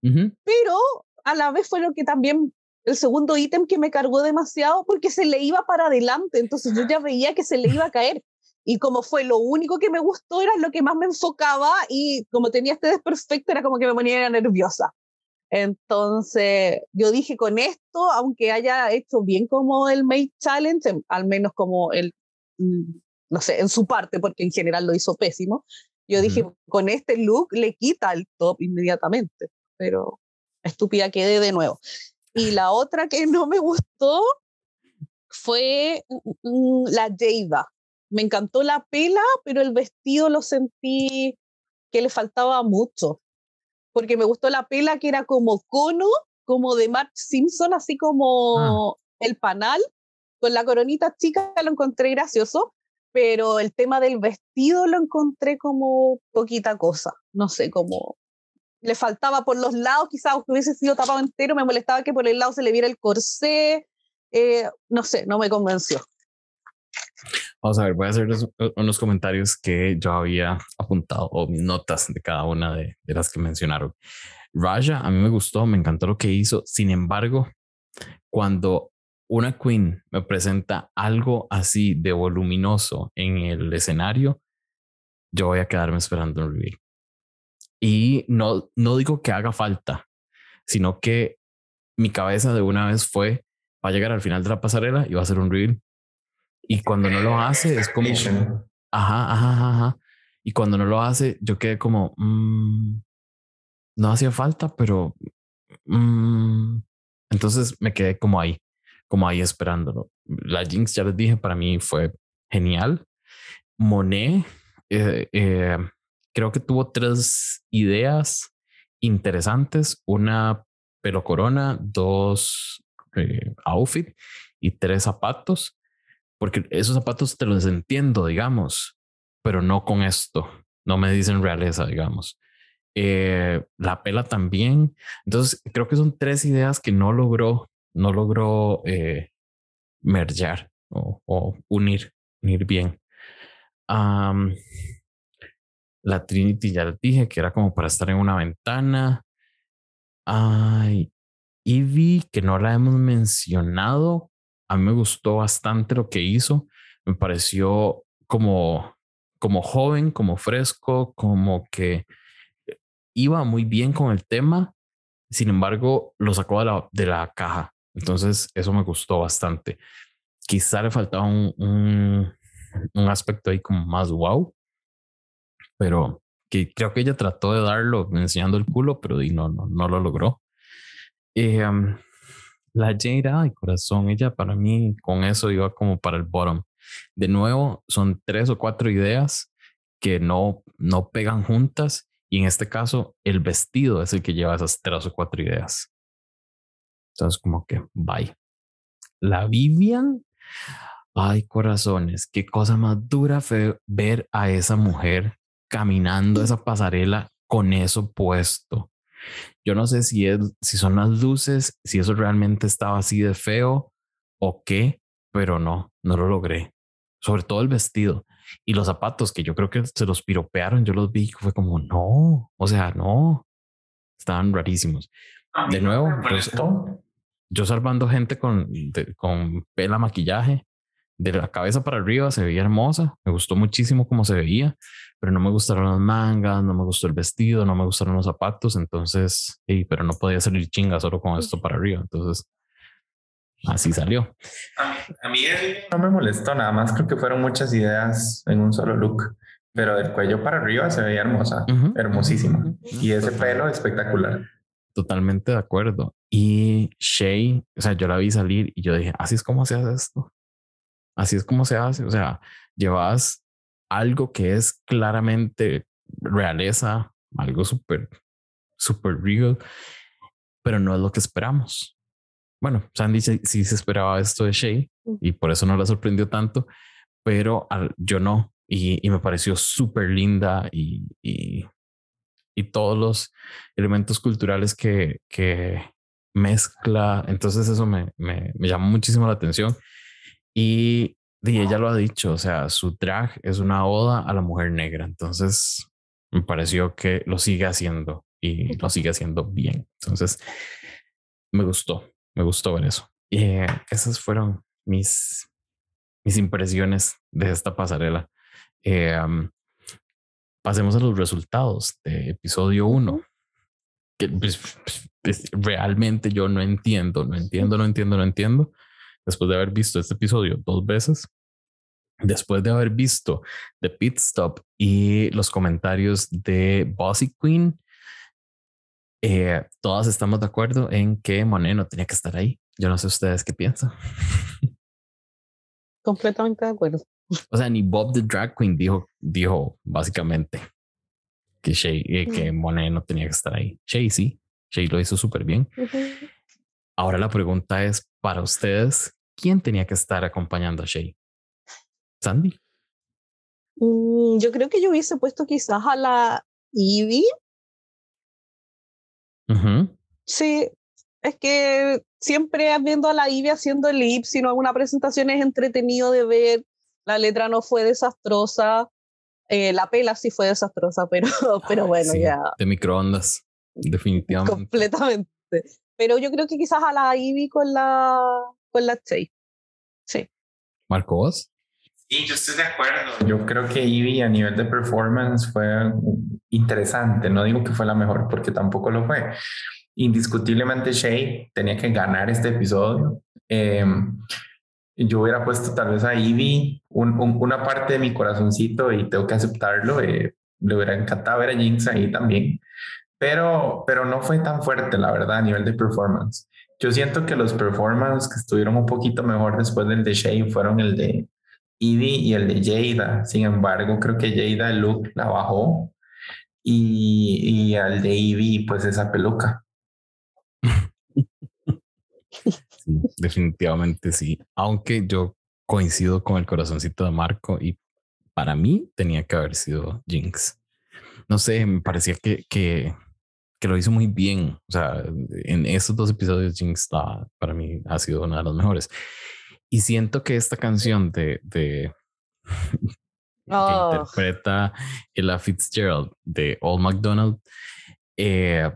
pero a la vez fue lo que también el segundo ítem que me cargó demasiado porque se le iba para adelante, entonces yo ya veía que se le iba a caer. Y como fue lo único que me gustó, era lo que más me enfocaba y como tenía este desperfecto, era como que me ponía nerviosa. Entonces, yo dije con esto, aunque haya hecho bien como el Make Challenge, al menos como el, mm, no sé, en su parte, porque en general lo hizo pésimo, yo dije, con este look le quita el top inmediatamente, pero estúpida quedé de nuevo. Y la otra que no me gustó fue mm, mm, la Jada me encantó la pela, pero el vestido lo sentí que le faltaba mucho, porque me gustó la pela que era como cono, como de Mark Simpson, así ah. como el panal, con la coronita chica lo encontré gracioso, pero el tema del vestido lo encontré como poquita cosa, no sé, como le faltaba por los lados, quizás que hubiese sido tapado entero, me molestaba que por el lado se le viera el corsé, eh, no sé, no me convenció. Vamos a ver, voy a hacer unos comentarios que yo había apuntado o mis notas de cada una de, las que mencionaron. Raja, a mí me gustó, me encantó lo que hizo. Sin embargo, cuando una queen me presenta algo así de voluminoso en el escenario, yo voy a quedarme esperando un reveal. Y no, no digo que haga falta, sino que mi cabeza de una vez fue, va a llegar al final de la pasarela y va a ser un reveal y cuando no lo hace, es como. Ajá, ajá, ajá. Y cuando no lo hace, yo quedé como. Mm, no hacía falta, pero. Mm". entonces me quedé como ahí, como ahí esperándolo. La Jinx, ya les dije, para mí fue genial. Monet, eh, eh, creo que tuvo tres ideas interesantes, una pelo corona, dos eh, outfit y tres zapatos, porque esos zapatos te los entiendo, digamos, pero no con esto, no me dicen realeza, digamos. Eh, la pela también. Entonces, creo que son tres ideas que no logró, no logró eh, o, unir, unir bien. la Trinity ya les dije que era como para estar en una ventana. Ay, Ivy, que no la hemos mencionado, a mí me gustó bastante lo que hizo. Me pareció como, como joven, como fresco, como que iba muy bien con el tema. Sin embargo, lo sacó de la, de la caja. Entonces, eso me gustó bastante. Quizá le faltaba un, un, aspecto ahí como más wow, pero que creo que ella trató de darlo enseñando el culo, pero no, no, no lo logró. Eh, la Jada y corazón, ella para mí con eso iba como para el bottom. De nuevo, son tres o cuatro ideas que no, no pegan juntas y en este caso el vestido es el que lleva esas tres o cuatro ideas. Entonces como que bye. La Vivian, ay corazones, qué cosa más dura fue ver a esa mujer caminando esa pasarela con eso puesto. Yo no sé si, es, si son las luces, si eso realmente estaba así de feo o qué, pero no, no lo logré. Sobre todo el vestido y los zapatos que yo creo que se los piropearon. Yo los vi, fue como no, o sea, no, estaban rarísimos. De nuevo, yo, yo salvando gente con, con pela maquillaje de la cabeza para arriba se veía hermosa, me gustó muchísimo cómo se veía, pero no me gustaron las mangas, no me gustó el vestido, no me gustaron los zapatos, entonces, sí, pero no podía salir chinga solo con esto para arriba, entonces así salió. A mí, no me molestó nada más, creo que fueron muchas ideas en un solo look, pero del cuello para arriba se veía hermosa, hermosísima, y ese pelo espectacular. Totalmente de acuerdo. Y Shay, o sea, yo la vi salir y yo dije, así es como se hace esto. Así es como se hace. O sea, llevas algo que es claramente realeza, algo súper, súper real, pero no es lo que esperamos. Bueno, Sandy sí, se esperaba esto de Shay y por eso no la sorprendió tanto, pero yo no. Y, me pareció súper linda y, y, todos los elementos culturales que, que mezcla. Entonces eso me, me, me llamó muchísimo la atención. Y, ella lo ha dicho, o sea, su drag es una oda a la mujer negra. Entonces, me pareció que lo sigue haciendo y lo sigue haciendo bien. Entonces, me gustó, me gustó ver eso. Y eh, esas fueron mis, mis impresiones de esta pasarela. Eh, pasemos a los resultados de episodio 1. Que pues, pues, realmente yo no entiendo, no entiendo, no entiendo, no entiendo después de haber visto este episodio dos veces, después de haber visto The Pit Stop y los comentarios de Bossy Queen, eh, todas estamos de acuerdo en que Monet no tenía que estar ahí. Yo no sé ustedes qué piensan. Completamente de acuerdo. O sea, ni Bob the Drag Queen dijo, dijo básicamente que Shay, eh, que Monet no tenía que estar ahí. Shay sí, Shay lo hizo súper bien. Ahora la pregunta es para ustedes, ¿quién tenía que estar acompañando a Shay? Sandy. Mm, yo creo que yo hubiese puesto quizás a la Ivy. Sí, es que siempre viendo a la Ivy haciendo el lip, si no alguna presentación es entretenido de ver. La letra no fue desastrosa. Eh, la pela sí fue desastrosa, pero, pero bueno, ya. De microondas, definitivamente. Completamente. Pero yo creo que quizás a la Ivy con la, con la Chase. Sí. ¿Marco vos? Sí, yo estoy de acuerdo. Yo creo que Ivy a nivel de performance fue interesante. No digo que fue la mejor porque tampoco lo fue. Indiscutiblemente Shay tenía que ganar este episodio. Em, yo hubiera puesto tal vez a Ivy una parte de mi corazoncito y tengo que aceptarlo. Eh, le hubiera encantado ver a Jinx ahí también pero, pero no fue tan fuerte, la verdad, a nivel de performance. Yo siento que los performances que estuvieron un poquito mejor después del de Shay fueron el de Evie y el de Jada. Sin embargo, creo que Jada el look la bajó y, y al de Ivy, pues esa peluca. Definitivamente sí. Aunque yo coincido con el corazoncito de Marco y para mí tenía que haber sido Jinx. No sé, me parecía que, que, que lo hizo muy bien. O sea, en esos dos episodios Jinx para mí ha sido una de las mejores. Y siento que esta canción de, de que oh. interpreta Ella Fitzgerald de Old McDonald eh,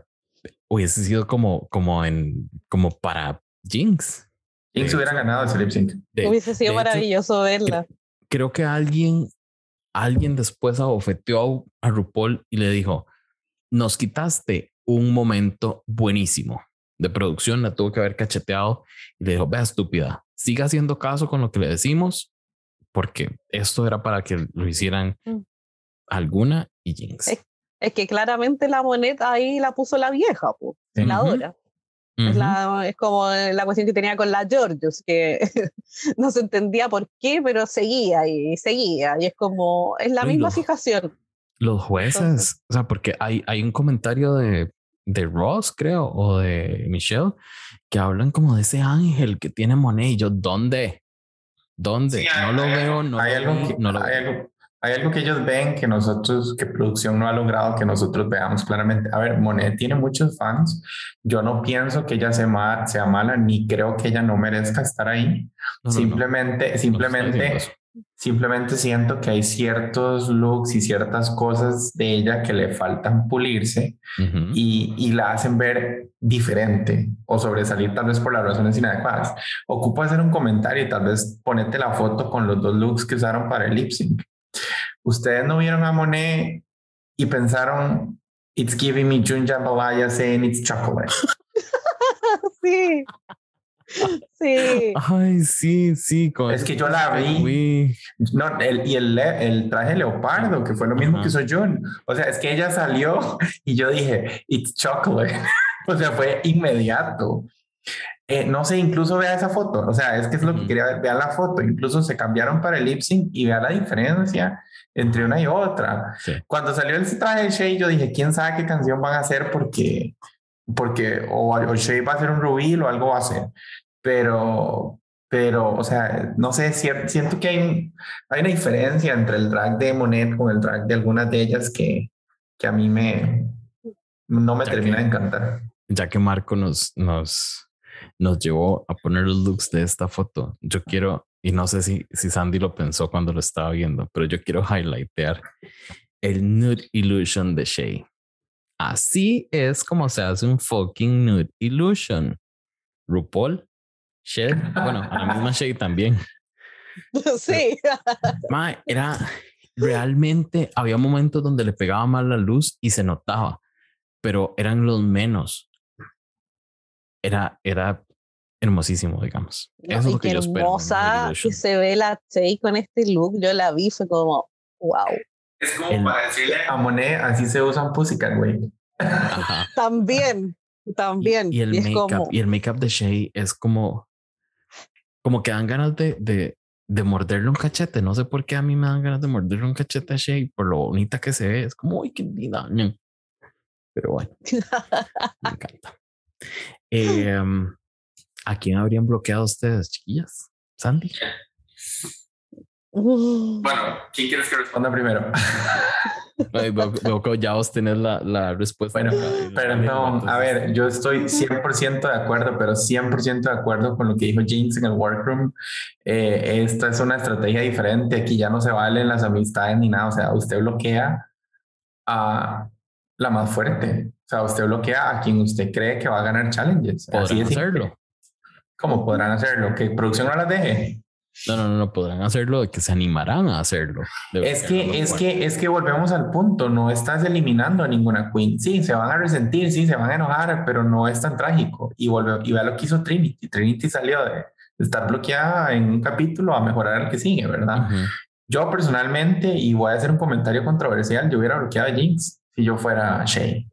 hubiese sido como, como en como para Jinx. Jinx hubiera ganado ese lip sync. Hubiese sido maravilloso verla. Creo, que alguien, alguien después abofeteó a RuPaul y le dijo: Nos quitaste un momento buenísimo de producción, la tuvo que haber cacheteado y le dijo: Vea, estúpida, siga haciendo caso con lo que le decimos, porque esto era para que lo hicieran mm. alguna y Jinx. Es, que claramente la moneda ahí la puso la vieja, pues, la Dora. Es, como la cuestión que tenía con la Georgios, que no se entendía por qué, pero seguía y seguía. Y es como, es la misma fijación. Los jueces, o sea, porque hay, hay un comentario de, de Ross, creo, o de Michelle, que hablan como de ese ángel que tiene Monet. Y yo, ¿dónde? ¿Dónde? no lo veo, no, hay algo que, no lo hay hay algo que ellos ven que nosotros, que producción no ha logrado que nosotros veamos claramente. A ver, Monet tiene muchos fans. Yo no pienso que ella sea, sea mala, ni creo que ella no merezca estar ahí. simplemente, simplemente, simplemente siento que hay ciertos looks y ciertas cosas de ella que le faltan pulirse y, y, la hacen ver diferente o sobresalir tal vez por las razones inadecuadas. Ocupo hacer un comentario y tal vez ponete la foto con los dos looks que usaron para el lip sync. Ustedes no vieron a Monet y pensaron, it's giving me Jun Jambalaya saying it's chocolate. sí. Sí. Ay, sí, sí. es que yo la vi. No, el, y el, el traje leopardo, que fue lo mismo que hizo Jun. O sea, es que ella salió y yo dije, it's chocolate. o sea, fue inmediato. Eh, no sé, incluso vea esa foto. O sea, es que es lo que quería ver. Vea la foto. Incluso se cambiaron para el lip sync y vea la diferencia entre una y otra. Cuando salió el traje de Shay, yo dije, ¿quién sabe qué canción van a hacer? Porque, porque o, o Shay va a hacer un rubil o algo va a hacer. Pero, pero, o sea, no sé, siento que hay, hay una diferencia entre el drag de Monet con el drag de algunas de ellas que, que a mí me, no me termina de encantar. Ya que Marco nos, nos, nos llevó a poner los looks de esta foto, yo quiero y no sé si, si Sandy lo pensó cuando lo estaba viendo, pero yo quiero highlightear el Nude Illusion de Shay. Así es como se hace un fucking Nude Illusion. RuPaul, Shay, bueno, a la misma Shay también. Sí. Ma, era realmente, había momentos donde le pegaba mal la luz y se notaba, pero eran los menos. Era, era hermosísimo, digamos. Eso es lo que yo espero. Hermosa que se ve la Chey con este look. Yo la vi, fue como, wow. Es como para decirle a Monet, así se usa un pussycat, güey. también, también. Y, el make-up y el make de Shay es como, como que dan ganas de, de, de morderle un cachete. No sé por qué a mí me dan ganas de morderle un cachete a Shay por lo bonita que se ve. Es como, uy, qué linda. Pero bueno, me encanta. Eh, ¿A quién habrían bloqueado ustedes, chiquillas? Sandy. Bueno, ¿quién quieres que responda primero? veo, que ya vos tenés la, la respuesta. Bueno, perdón, a ver, yo estoy 100% de acuerdo, pero 100% de acuerdo con lo que dijo James en el workroom. Eh, esta es una estrategia diferente. Aquí ya no se valen las amistades ni nada. O sea, usted bloquea a la más fuerte. O sea, usted bloquea a quien usted cree que va a ganar challenges. Así es hacerlo. ¿Cómo podrán hacerlo? ¿Que producción no las deje? No, no, no, podrán hacerlo, que se animarán a hacerlo. Es que, es que, es que volvemos al punto, no estás eliminando a ninguna queen. Sí, se van a resentir, sí, se van a enojar, pero no es tan trágico. Y vuelve, y vea lo que hizo Trinity. Trinity salió de, estar bloqueada en un capítulo a mejorar el que sigue, ¿verdad? Yo personalmente, y voy a hacer un comentario controversial, yo hubiera bloqueado a Jinx si yo fuera Shay.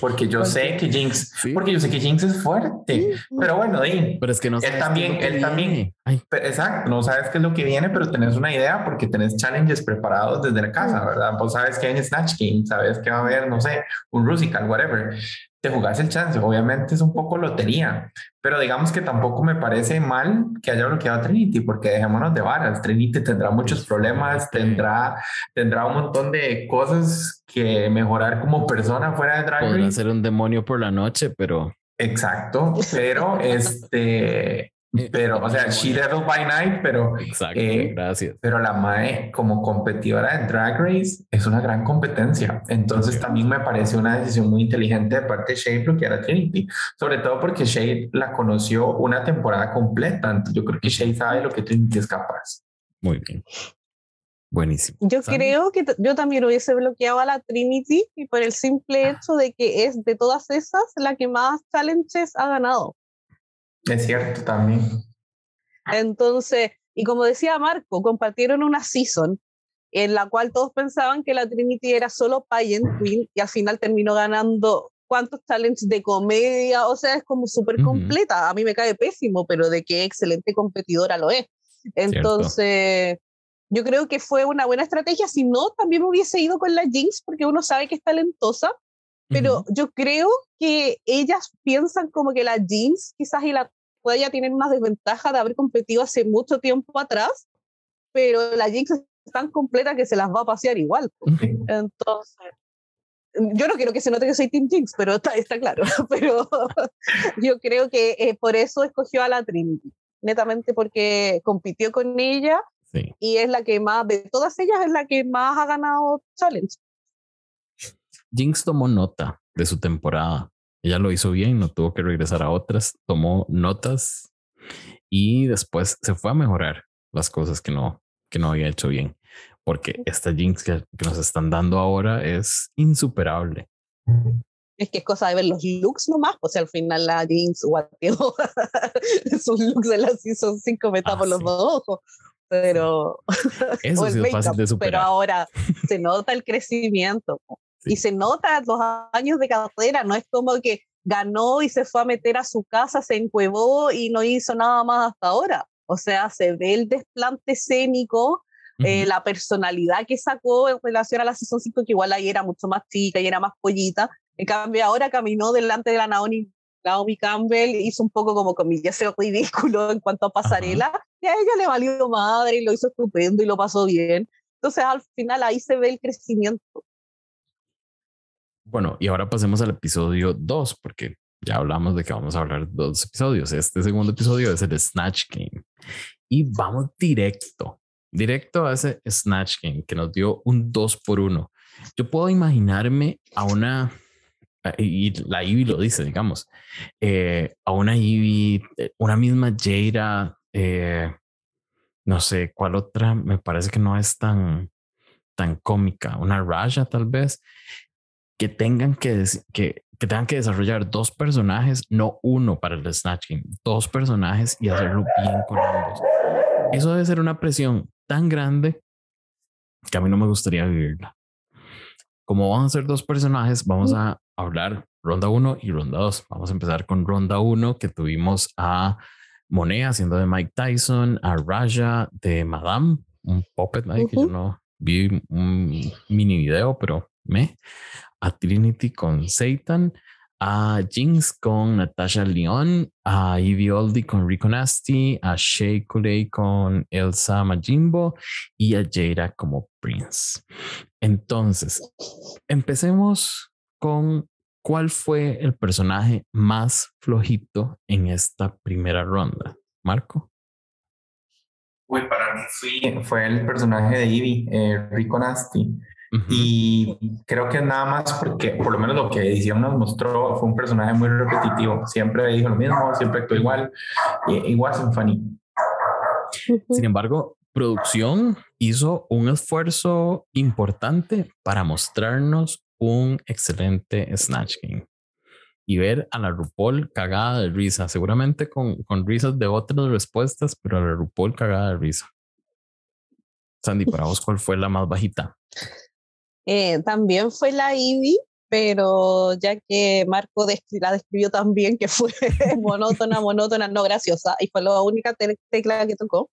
Porque yo sé que Jinx, porque yo sé que Jinx es fuerte, pero bueno, pero es que no él también, él también, exacto, no sabes qué es lo que viene, pero tenés una idea porque tenés challenges preparados desde la casa, ¿verdad? Vos sabes que hay Snatch Game, sabes que va a haber, no sé, un Rusical, whatever te jugás el chance. Obviamente es un poco lotería, pero digamos que tampoco me parece mal que haya bloqueado a Trinity, porque dejémonos de varas. Trinity tendrá muchos problemas, tendrá, tendrá un montón de cosas que mejorar como persona fuera de Drag Podrá ser un demonio por la noche, pero... Exacto, pero este, pero, o sea, She Devil by Night, pero. Exacto, eh, gracias. Pero la Mae, como competidora de Drag Race, es una gran competencia. Entonces, también me parece una decisión muy inteligente de parte de Shade bloquear a Trinity. Sobre todo porque Shade la conoció una temporada completa. Entonces, yo creo que Shade sabe lo que Trinity es capaz. Muy bien. Buenísimo. Yo creo que yo también hubiese bloqueado a la Trinity y por el simple ah. hecho de que es de todas esas la que más challenges ha ganado. Es cierto también. Entonces, y como decía Marco, compartieron una season en la cual todos pensaban que la Trinity era solo pageant queen y al final terminó ganando cuántos challenges de comedia, o sea, es como súper completa. A mí me cae pésimo, pero de qué excelente competidora lo es. Entonces, yo creo que fue una buena estrategia. Si no, también hubiese ido con la Jinx porque uno sabe que es talentosa, pero yo creo que ellas piensan como que la jeans quizás y la ya tienen una desventaja de haber competido hace mucho tiempo atrás, pero la jeans es tan completa que se las va a pasear igual. Entonces, yo no quiero que se note que soy Team Jinx, pero está, está claro. Pero yo creo que eh, por eso escogió a la Trinity, netamente porque compitió con ella y es la que más, de todas ellas, es la que más ha ganado challenge. Jinx tomó nota de su temporada. Ella lo hizo bien, no tuvo que regresar a otras, tomó notas y después se fue a mejorar las cosas que no, que no había hecho bien. Porque esta Jinx que, nos están dando ahora es insuperable. Es que es cosa de ver los looks nomás, pues al final la Jinx guateó sus looks de la Season 5 me por los dos ojos pero Eso sí es fácil de superar. pero ahora se nota el crecimiento y se nota los años de carrera, no es como que ganó y se fue a meter a su casa, se encuevó y no hizo nada más hasta ahora. O sea, se ve el desplante escénico, eh, la personalidad que sacó en relación a la Season 5, que igual ahí era mucho más chica y era más pollita. En cambio, ahora caminó delante de la Naomi, Naomi Campbell, hizo un poco como comillas ridículo en cuanto a pasarela, y a ella le valió madre y lo hizo estupendo y lo pasó bien. Entonces, al final ahí se ve el crecimiento. Bueno, y ahora pasemos al episodio 2, porque ya hablamos de que vamos a hablar dos episodios. Este segundo episodio es el Snatch Game. Y vamos directo, directo a ese Snatch Game que nos dio un 2 por 1. Yo puedo imaginarme a una, y la Ivy lo dice, digamos, eh, a una Ivy, eh, una misma Jada, eh, no sé cuál otra, me parece que no es tan, tan cómica, una Raja tal vez, que tengan que, que, que tengan que desarrollar dos personajes, no uno para el Snatch Game, dos personajes y hacerlo bien con ambos. Eso debe ser una presión tan grande que a mí no me gustaría vivirla. Como van a ser dos personajes, vamos a hablar ronda 1 y ronda 2. Vamos a empezar con ronda 1 que tuvimos a Monet haciendo de Mike Tyson, a Raja de Madame, un puppet ahí que yo no vi un mini video, pero me a Trinity con Satan, a Jinx con Natasha Leon, a Ivy Oldie con Rico Nasty, a Shea Coulee con Elsa Majimbo y a Jada como Prince. Entonces, empecemos con cuál fue el personaje más flojito en esta primera ronda. Marco. Uy, para mí fue el personaje de Ivy, eh, Rico Nasty. Y creo que nada más porque, por lo menos lo que edición nos mostró, fue un personaje muy repetitivo. Siempre dijo lo mismo, siempre actuó igual. igual Symphony. Sin embargo, producción hizo un esfuerzo importante para mostrarnos un excelente Snatch Game y ver a la RuPaul cagada de risa, seguramente con, con risas de otras respuestas, pero a la RuPaul cagada de risa. Sandy, para vos, ¿cuál fue la más bajita? Eh, también fue la Ivy, pero ya que Marco la describió también, que fue monótona, monótona, no graciosa, y fue la única tecla que tocó.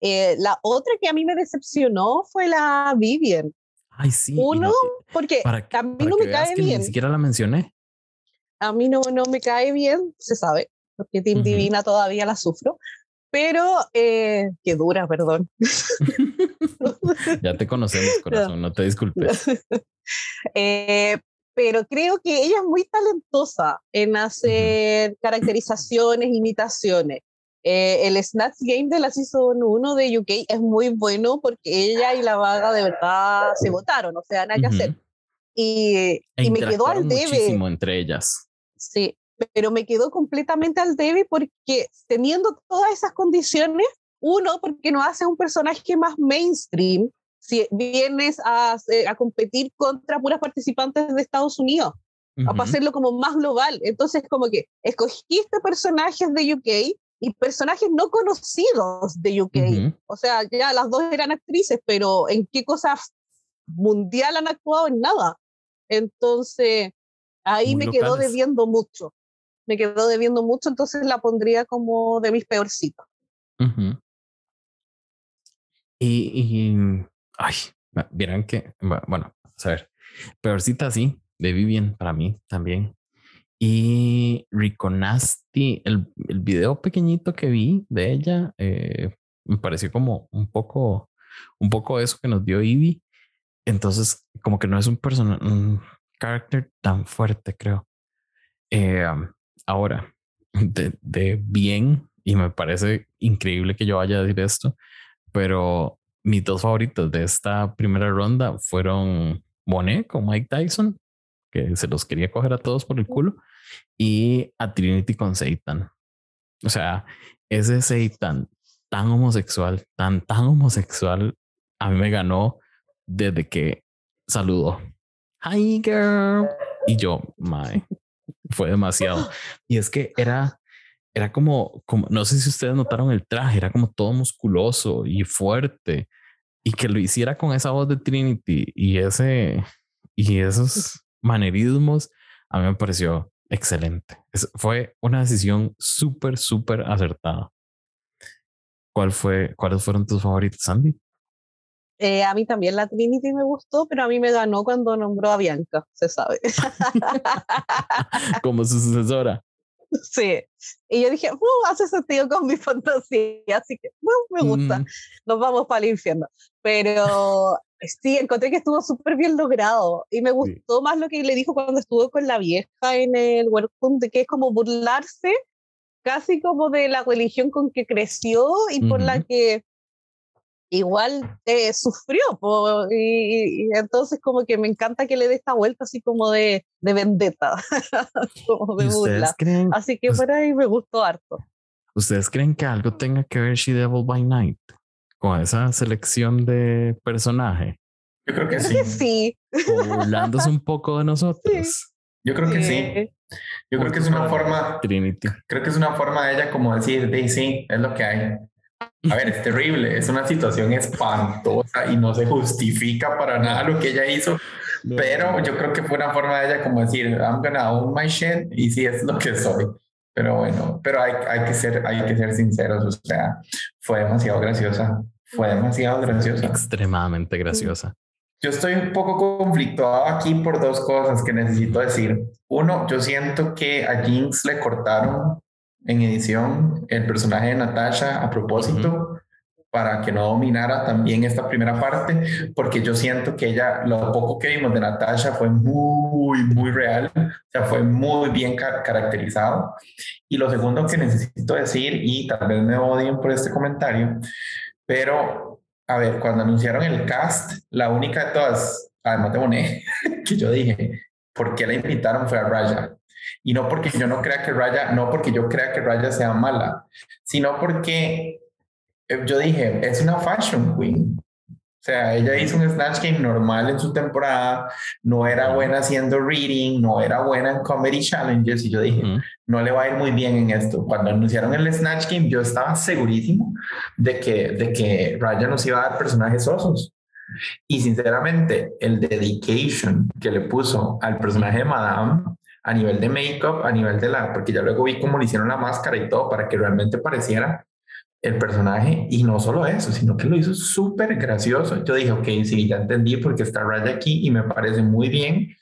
Eh, la otra que a mí me decepcionó fue la Vivian. Ay, sí. Uno, porque a mí no me cae bien. Ni siquiera la mencioné. A mí no, no me cae bien, se sabe, porque Team Divina todavía la sufro, pero eh, que dura, perdón. ya te conocemos, corazón, no te disculpes. Eh, pero creo que ella es muy talentosa en hacer caracterizaciones, imitaciones. Eh, el Snatch Game de la Season 1 de UK es muy bueno porque ella y la vaga de verdad se votaron, o sea, nada que hacer. Y, e y me quedó al debe. muchísimo entre ellas. Sí, pero me quedó completamente al debe porque teniendo todas esas condiciones, uno, porque no hace un personaje más mainstream, si vienes a, a competir contra puras participantes de Estados Unidos, a hacerlo como más global. Entonces, como que escogiste personajes de UK y personajes no conocidos de UK. O sea, ya las dos eran actrices, pero ¿en qué cosas mundial han actuado? En nada. Entonces, ahí me quedó debiendo mucho. Me quedó debiendo mucho, entonces la pondría como de mis peorcitos. Y, y, ay, vieran que, bueno, a ver, peorcita sí, de Vivian para mí también. Y Rico el, el video pequeñito que vi de ella, eh, me pareció como un poco, un poco eso que nos dio Ivy. Entonces, como que no es un personaje, un carácter tan fuerte, creo. Eh, ahora, de, de, bien, y me parece increíble que yo vaya a decir esto, pero mis dos favoritos de esta primera ronda fueron Monet con Mike Tyson, que se los quería coger a todos por el culo, y a Trinity con Satan. O sea, ese Satan tan homosexual, tan, tan homosexual, a mí me ganó desde que saludó. Hi girl. Y yo, my, fue demasiado. Y es que era, era como, como, no sé si ustedes notaron el traje, era como todo musculoso y fuerte. Y que lo hiciera con esa voz de Trinity y ese, y esos manerismos, a mí me pareció excelente. fue una decisión súper, súper acertada. ¿Cuál fue, ¿Cuáles fueron tus favoritos, Sandy? Eh, a mí también la Trinity me gustó, pero a mí me ganó cuando nombró a Bianca, se sabe. Como su sucesora. Sí. Y yo dije, uh, hace sentido con mi fantasía, así que uh, me gusta. Mm. Nos vamos para el infierno. Pero Sí, encontré que estuvo súper bien logrado y me gustó más lo que le dijo cuando estuvo con la vieja en el Welcome, de que es como burlarse casi como de la religión con que creció y por la que igual eh, sufrió. y, entonces como que me encanta que le dé esta vuelta así como de, de vendetta, como de burla. así que por ahí me gustó harto. ¿Ustedes creen que algo tenga que ver She Devil by Night? con esa selección de personaje? Yo creo que sí. sí. burlándose un poco de nosotros. Yo creo que sí. Yo creo que es una forma. Trinity. Creo que es una forma de ella como decir, de sí, es lo que hay. A ver, es terrible, es una situación espantosa y no se justifica para nada lo que ella hizo, pero yo creo que fue una forma de ella como decir, I'm gonna own my shit y sí es lo que soy. Pero bueno, pero hay, hay, que ser, hay que ser sinceros, o sea, fue demasiado graciosa, fue demasiado graciosa. Extremadamente graciosa. Yo estoy un poco conflictuado aquí por dos cosas que necesito decir. Uno, yo siento que a Jinx le cortaron en edición el personaje de Natasha a propósito para que no dominara también esta primera parte, porque yo siento que ella, lo poco que vimos de Natasha fue muy, muy real, o sea, fue muy bien caracterizado. Y lo segundo que necesito decir, y tal vez me odien por este comentario, pero, a ver, cuando anunciaron el cast, la única de todas, además de Monet, que yo dije, ¿por qué la invitaron fue a Raya? Y no porque yo no crea que Raya, no porque yo crea que Raya sea mala, sino porque eh, yo dije, es una fashion queen. O sea, ella hizo un Snatch Game normal en su temporada, no era buena haciendo reading, no era buena en comedy challenges y yo dije, no le va a ir muy bien en esto. Cuando anunciaron el Snatch Game, yo estaba segurísimo de que, de que Raya nos iba a dar personajes osos. Y sinceramente, el dedication que le puso al personaje de Madame a nivel de make-up, a nivel de la, porque ya luego vi cómo le hicieron la máscara y todo para que realmente pareciera el personaje y no solo eso, sino que lo hizo súper gracioso. Yo dije, ok, sí, ya entendí porque está Raya aquí y me parece muy bien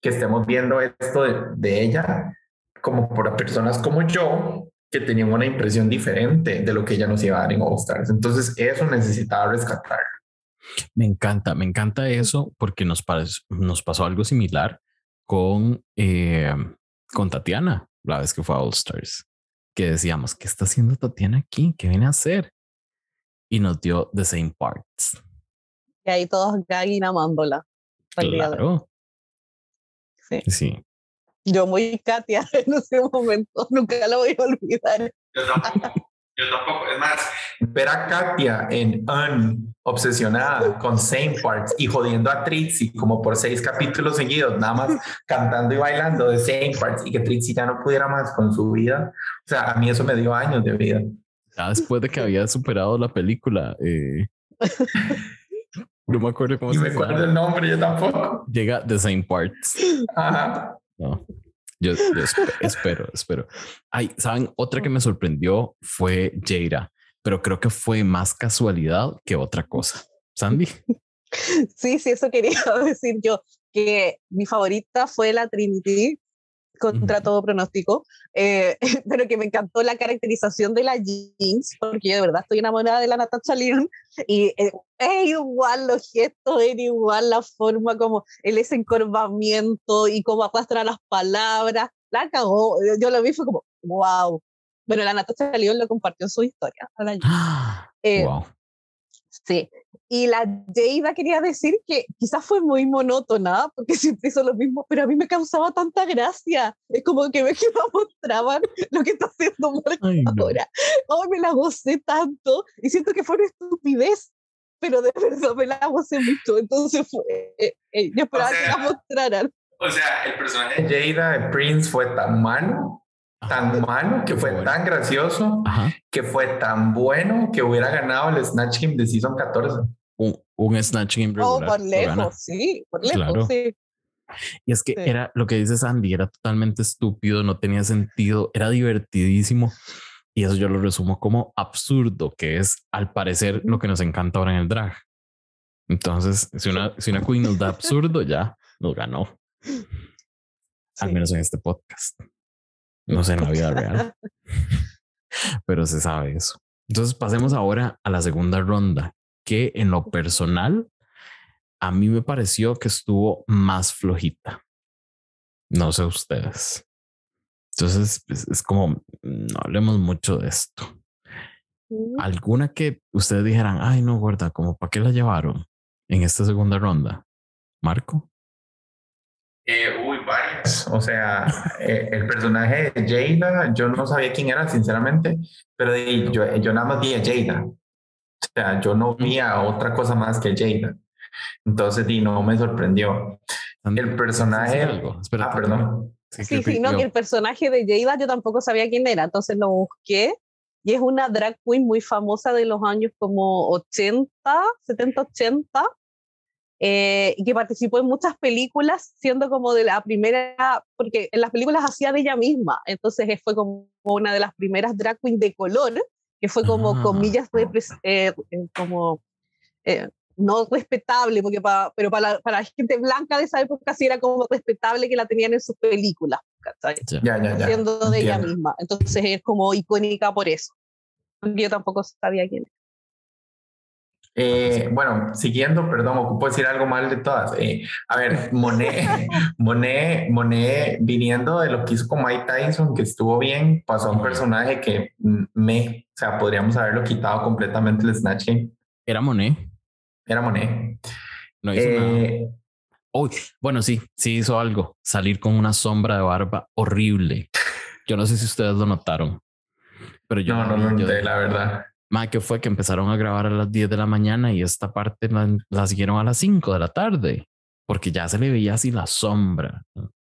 que estemos viendo esto de, ella como por personas como yo que tenían una impresión diferente de lo que ella nos iba a dar en All Stars. Entonces eso necesitaba rescatar. Me encanta, me encanta eso porque nos, nos pasó algo similar con, eh, con Tatiana la vez que fue a All Stars, que decíamos, ¿qué está haciendo Tatiana aquí? ¿Qué viene a hacer? Y nos dio The Same Parts. Y ahí todos gagging amándola. Claro. Sí. sí. Yo muy Katia en ese momento, nunca lo voy a olvidar. Yo tampoco. Yo tampoco. Es más, ver a Katia en Un, obsesionada con Same Parts y jodiendo a Trixie como por seis capítulos seguidos, nada más cantando y bailando de Same Parts y que Trixie ya no pudiera más con su vida. O sea, a mí eso me dio años de vida. Ya después de que había superado la película, eh, no me acuerdo cómo se llama. No me acuerdo el nombre, yo tampoco. Llega The Same Parts. Ajá. No. Yo, espero, espero. Ay, ¿saben? Otra que me sorprendió fue Jaira, pero creo que fue más casualidad que otra cosa. Sandy. Sí, sí, eso quería decir yo, que mi favorita fue la Trinity, contra todo pronóstico, eh, pero que me encantó la caracterización de la jeans, porque yo de verdad estoy enamorada de la Natasha Leon y eh, es igual los gestos, es igual la forma como el ese encorvamiento y cómo arrastra las palabras, la cagó, yo lo vi fue como, wow. Bueno, la Natasha Leon lo compartió en su historia. wow. Eh, sí, y la Jada quería decir que quizás fue muy monótona, porque siempre hizo lo mismo, pero a mí me causaba tanta gracia. Es como que me, que me mostraban lo que está haciendo Marco ahora. Oh, me la gocé tanto y siento que fue una estupidez, pero de verdad me la gocé mucho. Entonces fue, eh, eh, yo esperaba que la mostraran. O sea, el personaje de Jada de Prince fue tan malo tan malo, que fue tan gracioso, que fue tan bueno que hubiera ganado el Snatch Game de Season 14 un, Snatch Game oh, regular. Oh, por lejos, sí, por lejos, sí. Y es que era lo que dices Andy, era totalmente estúpido, no tenía sentido, era divertidísimo. Y eso yo lo resumo como absurdo, que es al parecer lo que nos encanta ahora en el drag. Entonces, si una, si una queen nos da absurdo, ya nos ganó. Al menos en este podcast. No sé en la vida real. Pero se sabe eso. Entonces pasemos ahora a la segunda ronda, que en lo personal a mí me pareció que estuvo más flojita. No sé ustedes. Entonces es, como, no hablemos mucho de esto. ¿Alguna que ustedes dijeran, ay, no, guarda, como para qué la llevaron en esta segunda ronda? Marco. Eh, uy, varias. O sea, eh, el personaje de Jada, yo no sabía quién era, sinceramente, pero yo, yo nada más vi a Jada. O sea, yo no vi a otra cosa más que Jada. Entonces, y no me sorprendió. El personaje. ah, perdón. Sí, sí, no, que el personaje de Jada yo tampoco sabía quién era, entonces lo busqué y es una drag queen muy famosa de los años como 80, 70, 80, y que participó en muchas películas, siendo como de la primera, porque en las películas hacía de ella misma, entonces fue como una de las primeras drag queens de color que fue como ah. comillas, eh, eh, como eh, no respetable, porque para, pero para la, para la gente blanca de esa época sí era como respetable que la tenían en sus películas, ya. Siendo de ella misma. Entonces es como icónica por eso. Yo tampoco sabía quién era. Eh, bueno, siguiendo, perdón, ocupo decir algo mal de todas. Eh, a ver, Monet, Monet, Monet, viniendo de lo que hizo con Mike Tyson, que estuvo bien, pasó a un personaje que me, o sea, podríamos haberlo quitado completamente el Snatch Game. Era Monet. Era Monet. No hizo eh, bueno, sí, sí hizo algo. Salir con una sombra de barba horrible. Yo no sé si ustedes lo notaron, pero yo no, no lo noté, la verdad. Más que fue que empezaron a grabar a las 10 de la mañana y esta parte la, siguieron a las 5 de la tarde, porque ya se le veía así la sombra.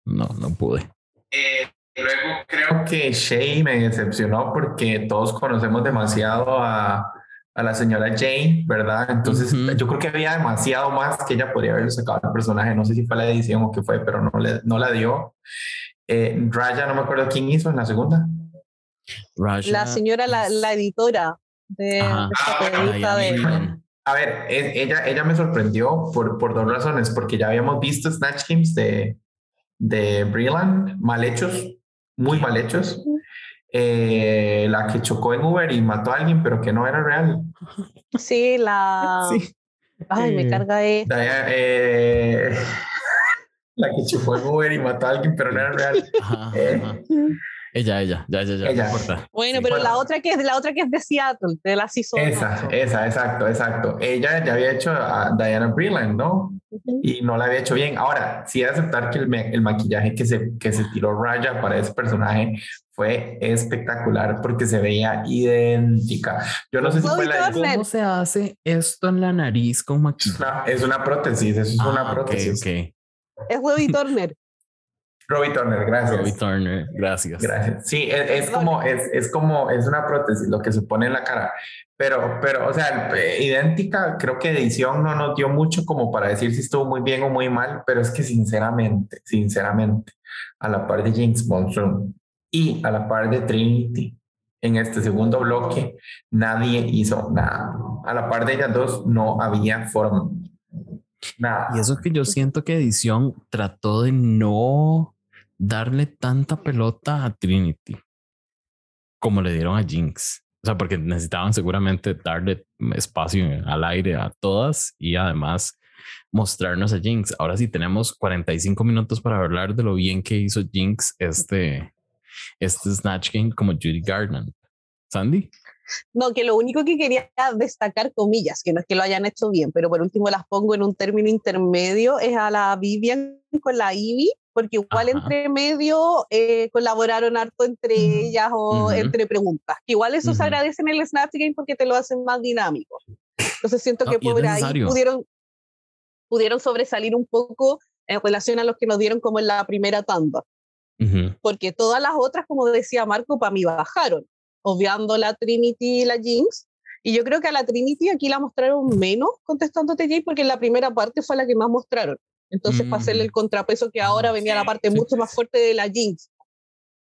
No, no pude. Eh, luego creo que Shay me decepcionó porque todos conocemos demasiado a, a la señora Jane, ¿verdad? Entonces yo creo que había demasiado más que ella podría haber sacado al personaje. No sé si fue la edición o qué fue, pero no, le, no la dio. Eh, Raya, no me acuerdo quién hizo en la segunda. La señora, la, la editora de, ah, de, A ver, ella, ella me sorprendió por, por dos razones, porque ya habíamos visto Snatch Games de, de Brilland, mal hechos, muy mal hechos. Eh, la que chocó en Uber y mató a alguien, pero que no era real. Sí, la. Ay, me carga eh, la que chocó en Uber y mató a alguien, pero no era real. Eh, ella, ella, ya, ya, ya. Ella. Bueno, pero la otra que es la otra que es de Seattle, de la season. Esa, esa, exacto, exacto. Ella ya había hecho a Diana Breland, ¿no? Y no la había hecho bien. Ahora, sí aceptar que el, el, maquillaje que se, que se tiró Raya para ese personaje fue espectacular porque se veía idéntica. Yo no sé si fue la ¿Cómo se hace esto en la nariz con maquillaje? Es una, prótesis, eso es una ah, prótesis. Okay, Es Robbie Turner. Robbie Turner, gracias. Robbie Turner, gracias. Gracias. Sí, es, como, es, es, como, es una prótesis lo que se pone en la cara. Pero, pero, o sea, idéntica, creo que edición no nos dio mucho como para decir si estuvo muy bien o muy mal, pero es que sinceramente, sinceramente, a la par de James Bond y a la par de Trinity, en este segundo bloque, nadie hizo nada. A la par de ellas dos, no había forma. Nada. Y eso que yo siento que edición trató de no darle tanta pelota a Trinity como le dieron a Jinx. O sea, porque necesitaban seguramente darle espacio al aire a todas y además mostrarnos a Jinx. Ahora sí tenemos 45 minutos para hablar de lo bien que hizo Jinx este, este Snatch Game como Judy Garland. Sandy. No, que lo único que quería destacar, comillas, que no es que lo hayan hecho bien, pero por último las pongo en un término intermedio, es a la Vivian con la Ivy, porque igual entre medio eh, colaboraron harto entre ellas o entre preguntas. Igual eso se agradece en el Snatch Game porque te lo hacen más dinámico. Entonces siento que por ahí pudieron, pudieron sobresalir un poco en relación a los que nos dieron como en la primera tanda. Porque todas las otras, como decía Marco, para mí bajaron obviando la Trinity y la Jinx. Y yo creo que a la Trinity aquí la mostraron menos contestándote Jay, porque en la primera parte fue la que más mostraron. Entonces, para hacerle el mm. contrapeso que ahora venía la parte mucho más fuerte de la Jinx.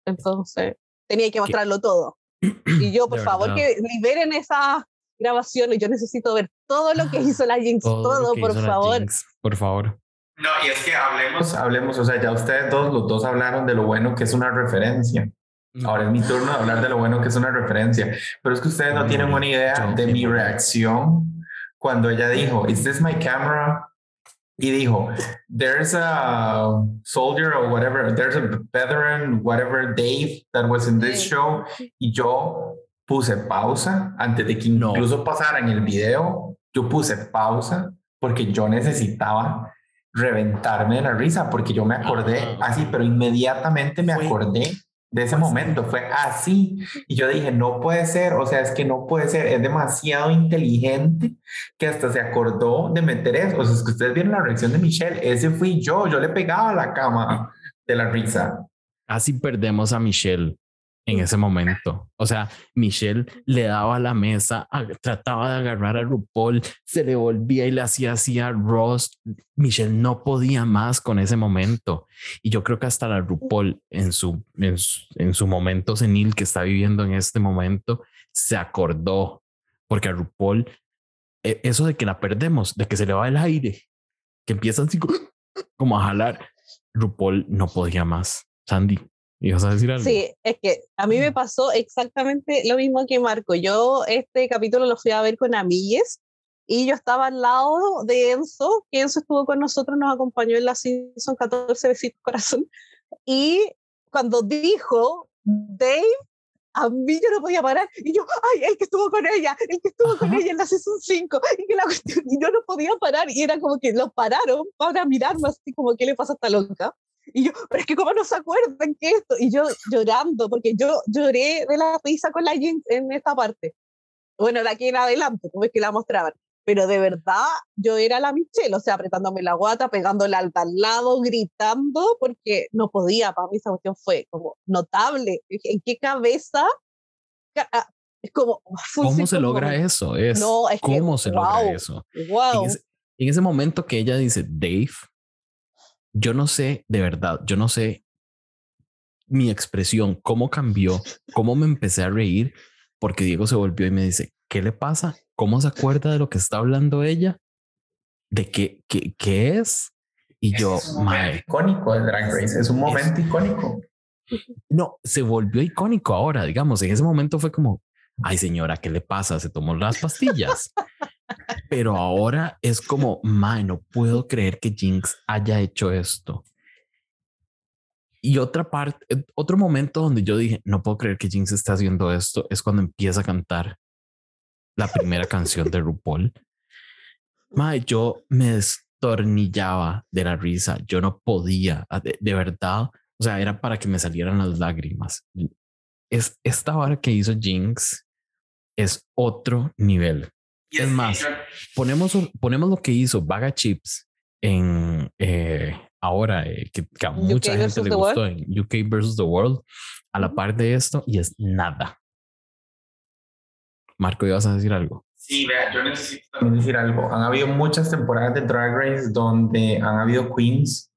Entonces, tenía que mostrarlo todo. Y yo, por favor, que liberen esas grabaciones. Yo necesito ver todo lo que hizo la Jinx, todo, por favor. por favor. No, y es que hablemos, hablemos, o sea, ya ustedes dos, los dos hablaron de lo bueno que es una referencia. Ahora es mi turno de hablar de lo bueno que es una referencia, pero es que ustedes no tienen una idea de mi reacción cuando ella dijo, ¿Is this my camera? Y dijo, there's a soldier or whatever, there's a veteran, whatever, Dave, that was in this show. Y yo puse pausa antes de que incluso pasara en el video. Yo puse pausa porque yo necesitaba reventarme de la risa porque yo me acordé así, pero inmediatamente me acordé de ese momento, fue así. Y yo dije, no puede ser, o sea, es que no puede ser, es demasiado inteligente que hasta se acordó de meter eso. O sea, es que ustedes vieron la reacción de Michelle, ese fui yo, yo le pegaba a la cama de la risa. Así perdemos a Michelle en ese momento. O sea, Michelle le daba la mesa, trataba de agarrar a RuPaul, se le volvía y le hacía así a Ross. Michelle no podía más con ese momento. Y yo creo que hasta la RuPaul en su, en su, momento senil que está viviendo en este momento, se acordó, porque a RuPaul, e, eso de que la perdemos, de que se le va el aire, que empieza así como a jalar, RuPaul no podía más. Sandy, a decir algo? Sí, es que a mí me pasó exactamente lo mismo que Marco. Yo este capítulo lo fui a ver con amigues y yo estaba al lado de Enzo, que Enzo estuvo con nosotros, nos acompañó en la season 14 Besitos Corazón. Y cuando dijo Dave, a mí yo no podía parar. Y yo, ay, el que estuvo con ella, el que estuvo con ella en la season 5. Y, que la y yo no podía parar. Y era como que lo pararon para mirarme así como, ¿qué le pasa a esta loca? Y yo, pero es que cómo no se acuerdan que esto, y yo llorando, porque yo lloré de la risa con la jeans en esta parte. Bueno, de aquí en adelante, como es que la mostraban. Pero de verdad, yo era la Michelle, o sea, apretándome la guata, pegándole al al lado, gritando, porque no podía. Para mí esa cuestión fue como notable. ¿En qué cabeza Es como, ¿cómo se logra eso? Es, no, es ¿Cómo se logra eso? Wow. en ese momento que ella dice, Dave, yo no sé, de verdad, yo no sé mi expresión, cómo cambió, cómo me empecé a reír, porque Diego se volvió y me dice, ¿qué le pasa? ¿Cómo se acuerda de lo que está hablando ella? ¿De qué, qué, qué es? Y yo, es un icónico de Drag Race, es un momento icónico. No, se volvió icónico ahora, digamos, en ese momento fue como, ay señora, ¿qué le pasa? Se tomó las pastillas. Pero ahora es como, mae, no puedo creer que Jinx haya hecho esto. Y otra parte, eh, otro momento donde yo dije, no puedo creer que Jinx está haciendo esto, es cuando empieza a cantar la primera canción de RuPaul. Mae, yo me destornillaba de la risa, yo no podía, de, verdad, o sea, era para que me salieran las lágrimas. Es esta hora que hizo Jinx es otro nivel. Es más, ponemos, ponemos lo que hizo Vaga Chips en eh, ahora eh, que, a mucha gente le gustó en UK versus the World a la par de esto y es nada. Marco, ¿ibas a decir algo? Sí, vea, yo necesito también decir algo. Han habido muchas temporadas de Drag Race donde han habido queens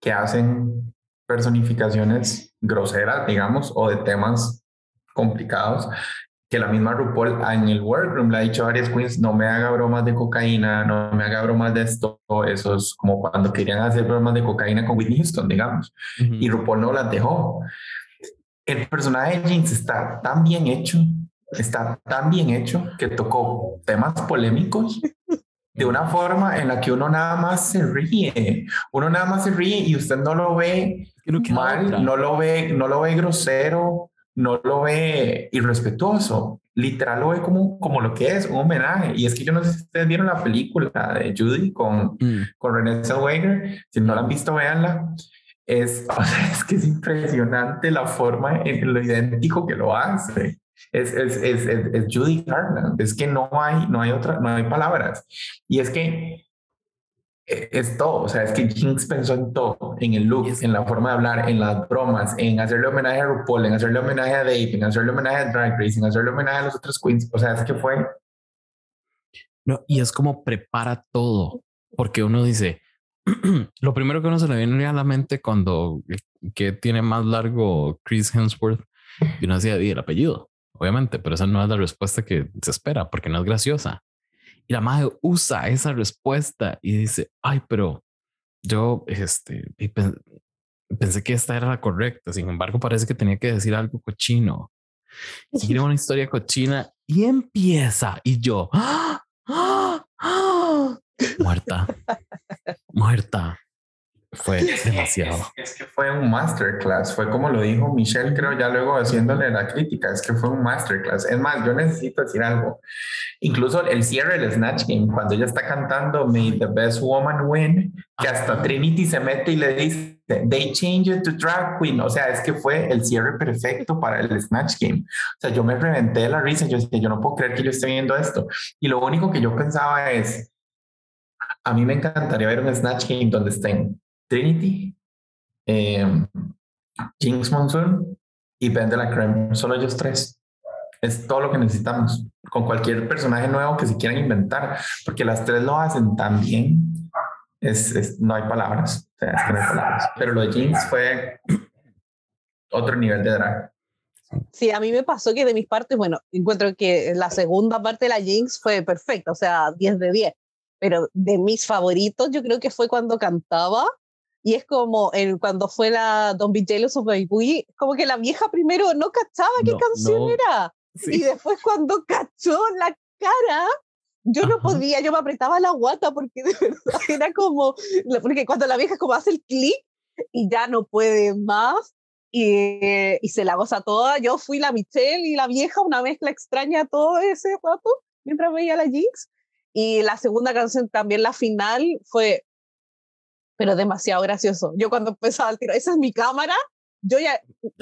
que hacen personificaciones groseras, digamos, o de temas complicados que la misma RuPaul en el workroom le ha dicho a varias queens, no me haga bromas de cocaína, no me haga bromas de esto, eso es como cuando querían hacer bromas de cocaína con Whitney Houston, digamos, y RuPaul no las dejó. El personaje de Jinx está tan bien hecho, está tan bien hecho que tocó temas polémicos de una forma en la que uno nada más se ríe, uno nada más se ríe y usted no lo ve mal, no lo ve, no lo ve grosero, no lo ve irrespetuoso, literal lo ve como, como lo que es, un homenaje. Y es que yo no sé si ustedes vieron la película de Judy con, mm. con Renée Zellweger, si no la han visto, véanla. Es, es que es impresionante la forma en lo idéntico que lo hace. Es, es, es, es, Judy Garland, es que no hay, no hay otra, no hay palabras. Y es que es todo, o sea, es que Jinx pensó en todo, en el look, en la forma de hablar, en las bromas, en hacerle homenaje a RuPaul, en hacerle homenaje a Dave, en hacerle homenaje a Drag Race, en hacerle homenaje a los otros queens, o sea, es que fue... No, y es como prepara todo, porque uno dice, lo primero que uno se le viene a la mente cuando que tiene más largo Chris Hemsworth, y uno decía, el apellido, obviamente, pero esa no es la respuesta que se espera, porque no es graciosa. Y la madre usa esa respuesta y dice, ay, pero yo este, pensé que esta era la correcta. Sin embargo, parece que tenía que decir algo cochino. Quiere una historia cochina y empieza. Y yo, ¡Ah! ¡Ah! ¡Ah! muerta, muerta fue demasiado. Es, que fue un masterclass, fue como lo dijo Michelle, creo, ya luego haciéndole la crítica, es que fue un masterclass. Es más, yo necesito decir algo. Incluso el cierre del Snatch Game, cuando ella está cantando May the Best Woman Win, que hasta Trinity se mete y le dice, They change it to drag queen. O sea, es que fue el cierre perfecto para el Snatch Game. O sea, yo me reventé la risa, yo decía, yo no puedo creer que yo esté viendo esto. Y lo único que yo pensaba es, a mí me encantaría ver un Snatch Game donde estén Trinity, eh, Jinx Monsoon y Ben de la Creme. Solo ellos tres. Es todo lo que necesitamos. Con cualquier personaje nuevo que se quieran inventar, porque las tres lo hacen tan bien. Es, no hay palabras. Pero lo de Jinx fue otro nivel de drag. Sí, a mí me pasó que de mis partes, bueno, encuentro que la segunda parte de la Jinx fue perfecta, o sea, 10 de 10. Pero de mis favoritos, yo creo que fue cuando cantaba y es como cuando fue la Don't Be Jealous of Baby, como que la vieja primero no cachaba qué canción era. Y después cuando cachó la cara, yo no podía, yo me apretaba la guata porque de verdad era como, porque cuando la vieja como hace el clic y ya no puede más y, y se la goza toda, yo fui la Michelle y la vieja, una mezcla extraña todo ese rato mientras veía la Jinx. Y la segunda canción, también la final, fue pero demasiado gracioso. Yo cuando empezaba el tiro, esa es mi cámara, yo ya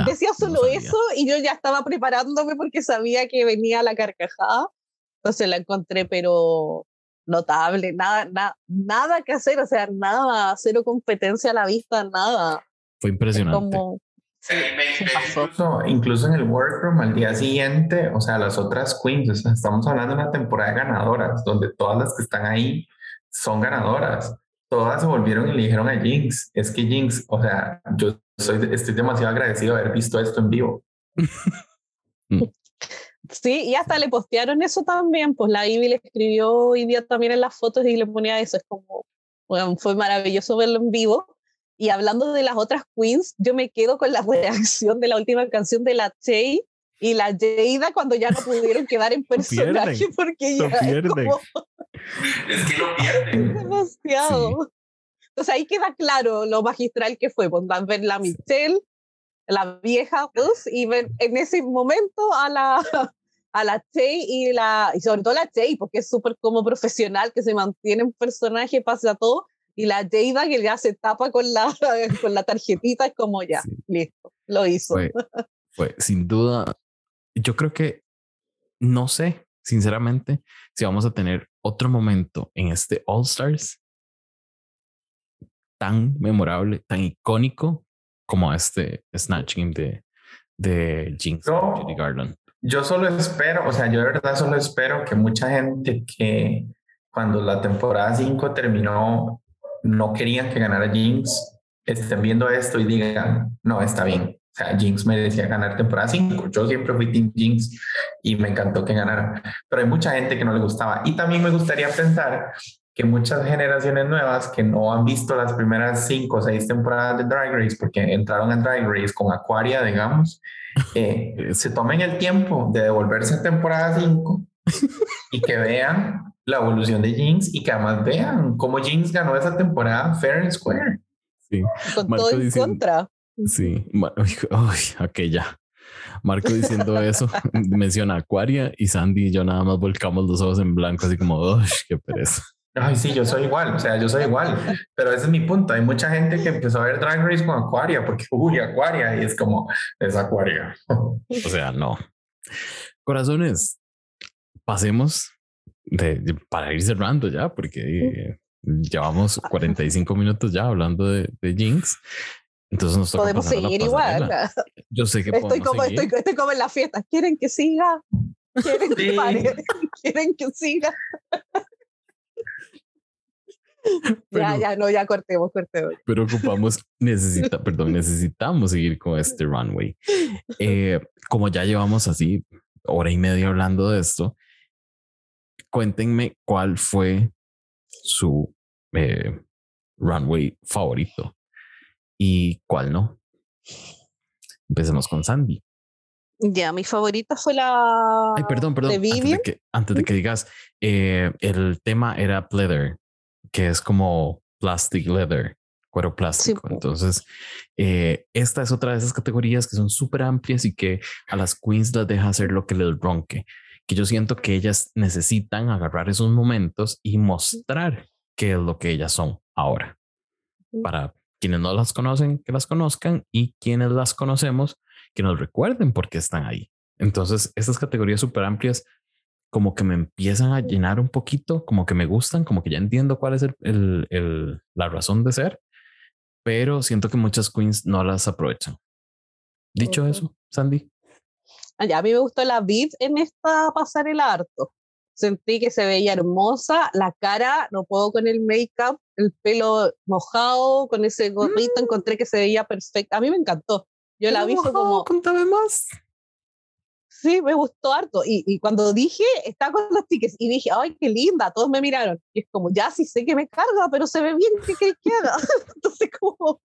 decía solo eso y yo ya estaba preparándome porque sabía que venía la carcajada. Entonces la encontré, pero notable, nada, nada, nada que hacer, o sea, nada, cero competencia a la vista, nada. Fue impresionante. incluso, incluso, en el workroom al día siguiente, o sea, las otras queens, estamos hablando de una temporada de ganadoras, donde todas las que están ahí son ganadoras. Todas se volvieron y le dijeron a Jinx, es que Jinx, o sea, yo soy, estoy demasiado agradecido de haber visto esto en vivo. Sí, y hasta le postearon eso también, pues la Ivy le escribió hoy día también en las fotos y le ponía eso, es como, bueno, fue maravilloso verlo en vivo. Y hablando de las otras queens, yo me quedo con la reacción de la última canción de la Che y la Jada cuando ya no pudieron quedar en personaje porque ya es, como... es que lo pierden. Demasiado. Entonces ahí queda claro lo magistral que fue, pues, ver la Michelle, la vieja, pues, y ver en ese momento a la, a la Che y, la, y sobre todo la Che, porque es súper como profesional, que se mantiene un personaje, pasa todo, y la Jada que ya se tapa con la, con la tarjetita, es como ya, listo, lo hizo. Fue, sin duda, yo creo que, no sé, sinceramente, si vamos a tener otro momento en este All Stars tan memorable, tan icónico como este Snatch Game de, de Jinx Judy Garland. Yo solo espero, o sea, yo de verdad solo espero que mucha gente que cuando la temporada 5 terminó no querían que ganara Jinx estén viendo esto y digan, no, está bien. O sea, Jinx merecía ganar temporada 5. Yo siempre fui Team Jinx y me encantó que ganara. Pero hay mucha gente que no le gustaba. Y también me gustaría pensar que muchas generaciones nuevas que no han visto las primeras cinco o seis temporadas de Drag Race, porque entraron en Drag Race con Aquaria, digamos, eh, se tomen el tiempo de devolverse a temporada 5 y que vean la evolución de Jinx y que además vean cómo Jinx ganó esa temporada fair and square. Sí. Con todo en contra. Sí, aquella. Marco diciendo eso, menciona Aquaria y Sandy y yo nada más volcamos los ojos en blanco, así como, ¡ay, qué pereza! Ay, sí, yo soy igual, o sea, yo soy igual, pero ese es mi punto. Hay mucha gente que empezó a ver Drag Race con Aquaria porque, uy, Aquaria, y es como, es Aquaria. O sea, no. Corazones, pasemos de, para ir cerrando ya, porque llevamos 45 minutos ya hablando de, de Jinx. Entonces nos toca Podemos seguir igual. Yo sé que estoy como, Estoy, estoy, como en la fiesta. ¿Quieren que siga? ¿Quieren que pare? ¿Quieren que siga? ya, ya, no, ya cortemos, cortemos. Pero ocupamos, necesita, perdón, necesitamos seguir con este runway. Eh, como ya llevamos así hora y media hablando de esto, cuéntenme cuál fue su eh, runway favorito y cuál no. Empecemos con Sandy. Ya, mi favorita fue la. Ay, perdón, perdón. Antes de que, antes de que digas, eh, el tema era pleather que es como plastic leather, cuero plástico. Entonces, eh, esta es otra de esas categorías que son súper amplias y que a las queens las deja hacer lo que les ronque. Que yo siento que ellas necesitan agarrar esos momentos y mostrar qué es lo que ellas son ahora. Para quienes no las conocen, que las conozcan y quienes las conocemos, que nos recuerden por qué están ahí. Entonces, estas categorías súper amplias como que me empiezan a llenar un poquito, como que me gustan, como que ya entiendo cuál es el, el, la razón de ser, pero siento que muchas queens no las aprovechan. Dicho eso, Sandy. Ah, a mí me gustó la vid en esta pasarela harto. Sentí que se veía hermosa, la cara, no puedo con el make-up, el pelo mojado, con ese gorrito, mm. encontré que se veía perfecta. A mí me encantó. Yo la vi como... Contame más. Sí, me gustó harto. Y, y, cuando dije, está con los tickets, y dije, ay, qué linda, todos me miraron. Y es como, ya sí sé que me carga, pero se ve bien, ¿qué quieres que haga? Entonces, como,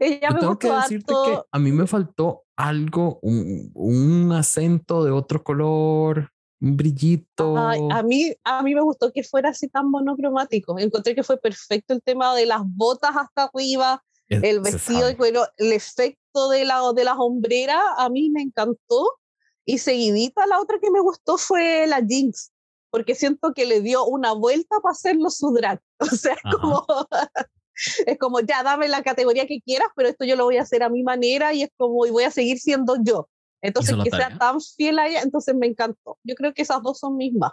ella me gustó que decirte harto. que a mí me faltó algo, un, un acento de otro color, un brillito. Ay, a, mí, a mí me gustó que fuera así tan monocromático. Encontré que fue perfecto el tema de las botas hasta arriba, el vestido de cuero, el efecto de la, de las hombreras, a mí me encantó. Y seguidita la otra que me gustó fue la Jinx, porque siento que le dio una vuelta para hacerlo su drag. O sea, es como, es como, ya dame la categoría que quieras, pero esto yo lo voy a hacer a mi manera y es como, y voy a seguir siendo yo. Entonces, que sea tan fiel a ella, entonces me encantó. Yo creo que esas dos son mismas.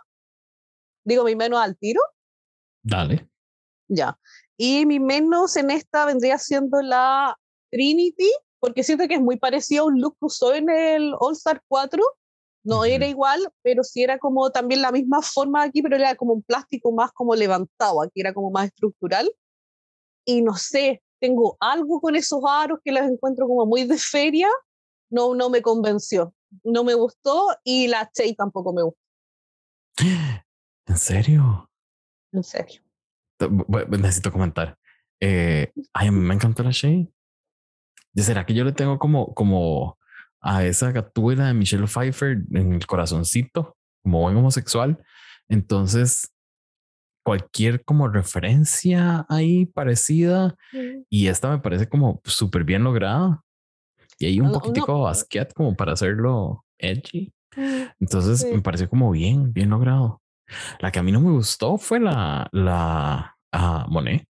Digo, mi menos al tiro. Dale. Ya. Y mi menos en esta vendría siendo la Trinity, porque siento que es muy parecido a un look que usó en el All Star 4. No era igual, pero sí era como también la misma forma aquí, pero era como un plástico más como levantado, aquí era como más estructural. Y no sé, tengo algo con esos aros que los encuentro como muy de feria, no, no me convenció, no me gustó y la Che tampoco me gustó. ¿En serio? En serio. Necesito comentar. Eh, ay, me encantó la Shea. ¿Será que yo le tengo como, como a esa gatúbela de Michelle Pfeiffer en el corazoncito, como buen homosexual? Entonces, cualquier como referencia ahí parecida y esta me parece como súper bien lograda. Y hay un poquitico de basquet como para hacerlo edgy. Entonces me pareció como bien, bien logrado. La que a mí no me gustó fue la, la uh, Monet.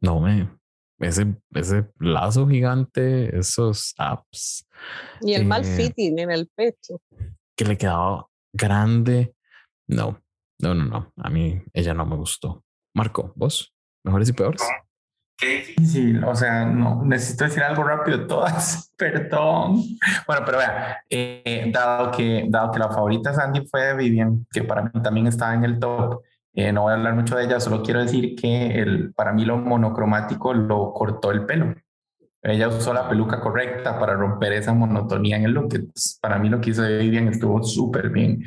No me, ese, ese lazo gigante, esos apps. Y el mal eh, fitting en el pecho. Que le quedaba grande. No, no, no, no. A mí ella no me gustó. Marco, vos, mejores y peores. Qué difícil, o sea, no, necesito decir algo rápido todas, perdón. Bueno, pero vea, eh, dado, que, dado que la favorita Sandy fue Vivian, que para mí también estaba en el top, eh, no voy a hablar mucho de ella, solo quiero decir que el, para mí lo monocromático lo cortó el pelo. Ella usó la peluca correcta para romper esa monotonía en el look. para mí lo que hizo Vivian estuvo súper bien.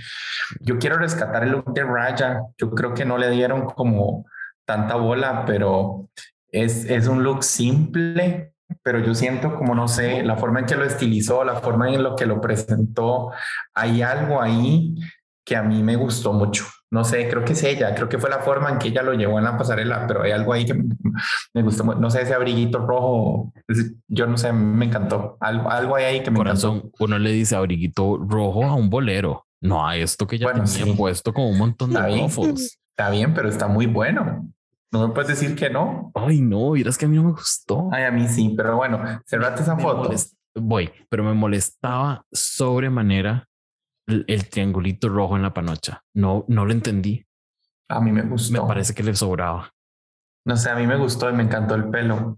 Yo quiero rescatar el look de Raya. Yo creo que no le dieron como tanta bola, pero es, es un look simple, pero yo siento como, no sé, la forma en que lo estilizó, la forma en lo que lo presentó, hay algo ahí que a mí me gustó mucho. No sé, creo que es ella, creo que fue la forma en que ella lo llevó en la pasarela, pero hay algo ahí que me gustó, no sé, ese abriguito rojo, yo no sé, me encantó. Algo, algo hay ahí que me Corazón, Uno le dice abriguito rojo a un bolero, no a esto que ya bueno, tenía puesto con un montón de ruffles. Está bien, pero está muy bueno. No me puedes decir que no. Ay, no, es que a mí no me gustó. Ay, a mí sí, pero bueno, cerrate esa foto. Voy, pero me molestaba sobremanera el, el, triangulito rojo en la panocha. No, no lo entendí. A mí me gustó. Me parece que le sobraba. No sé, a mí me gustó y me encantó el pelo.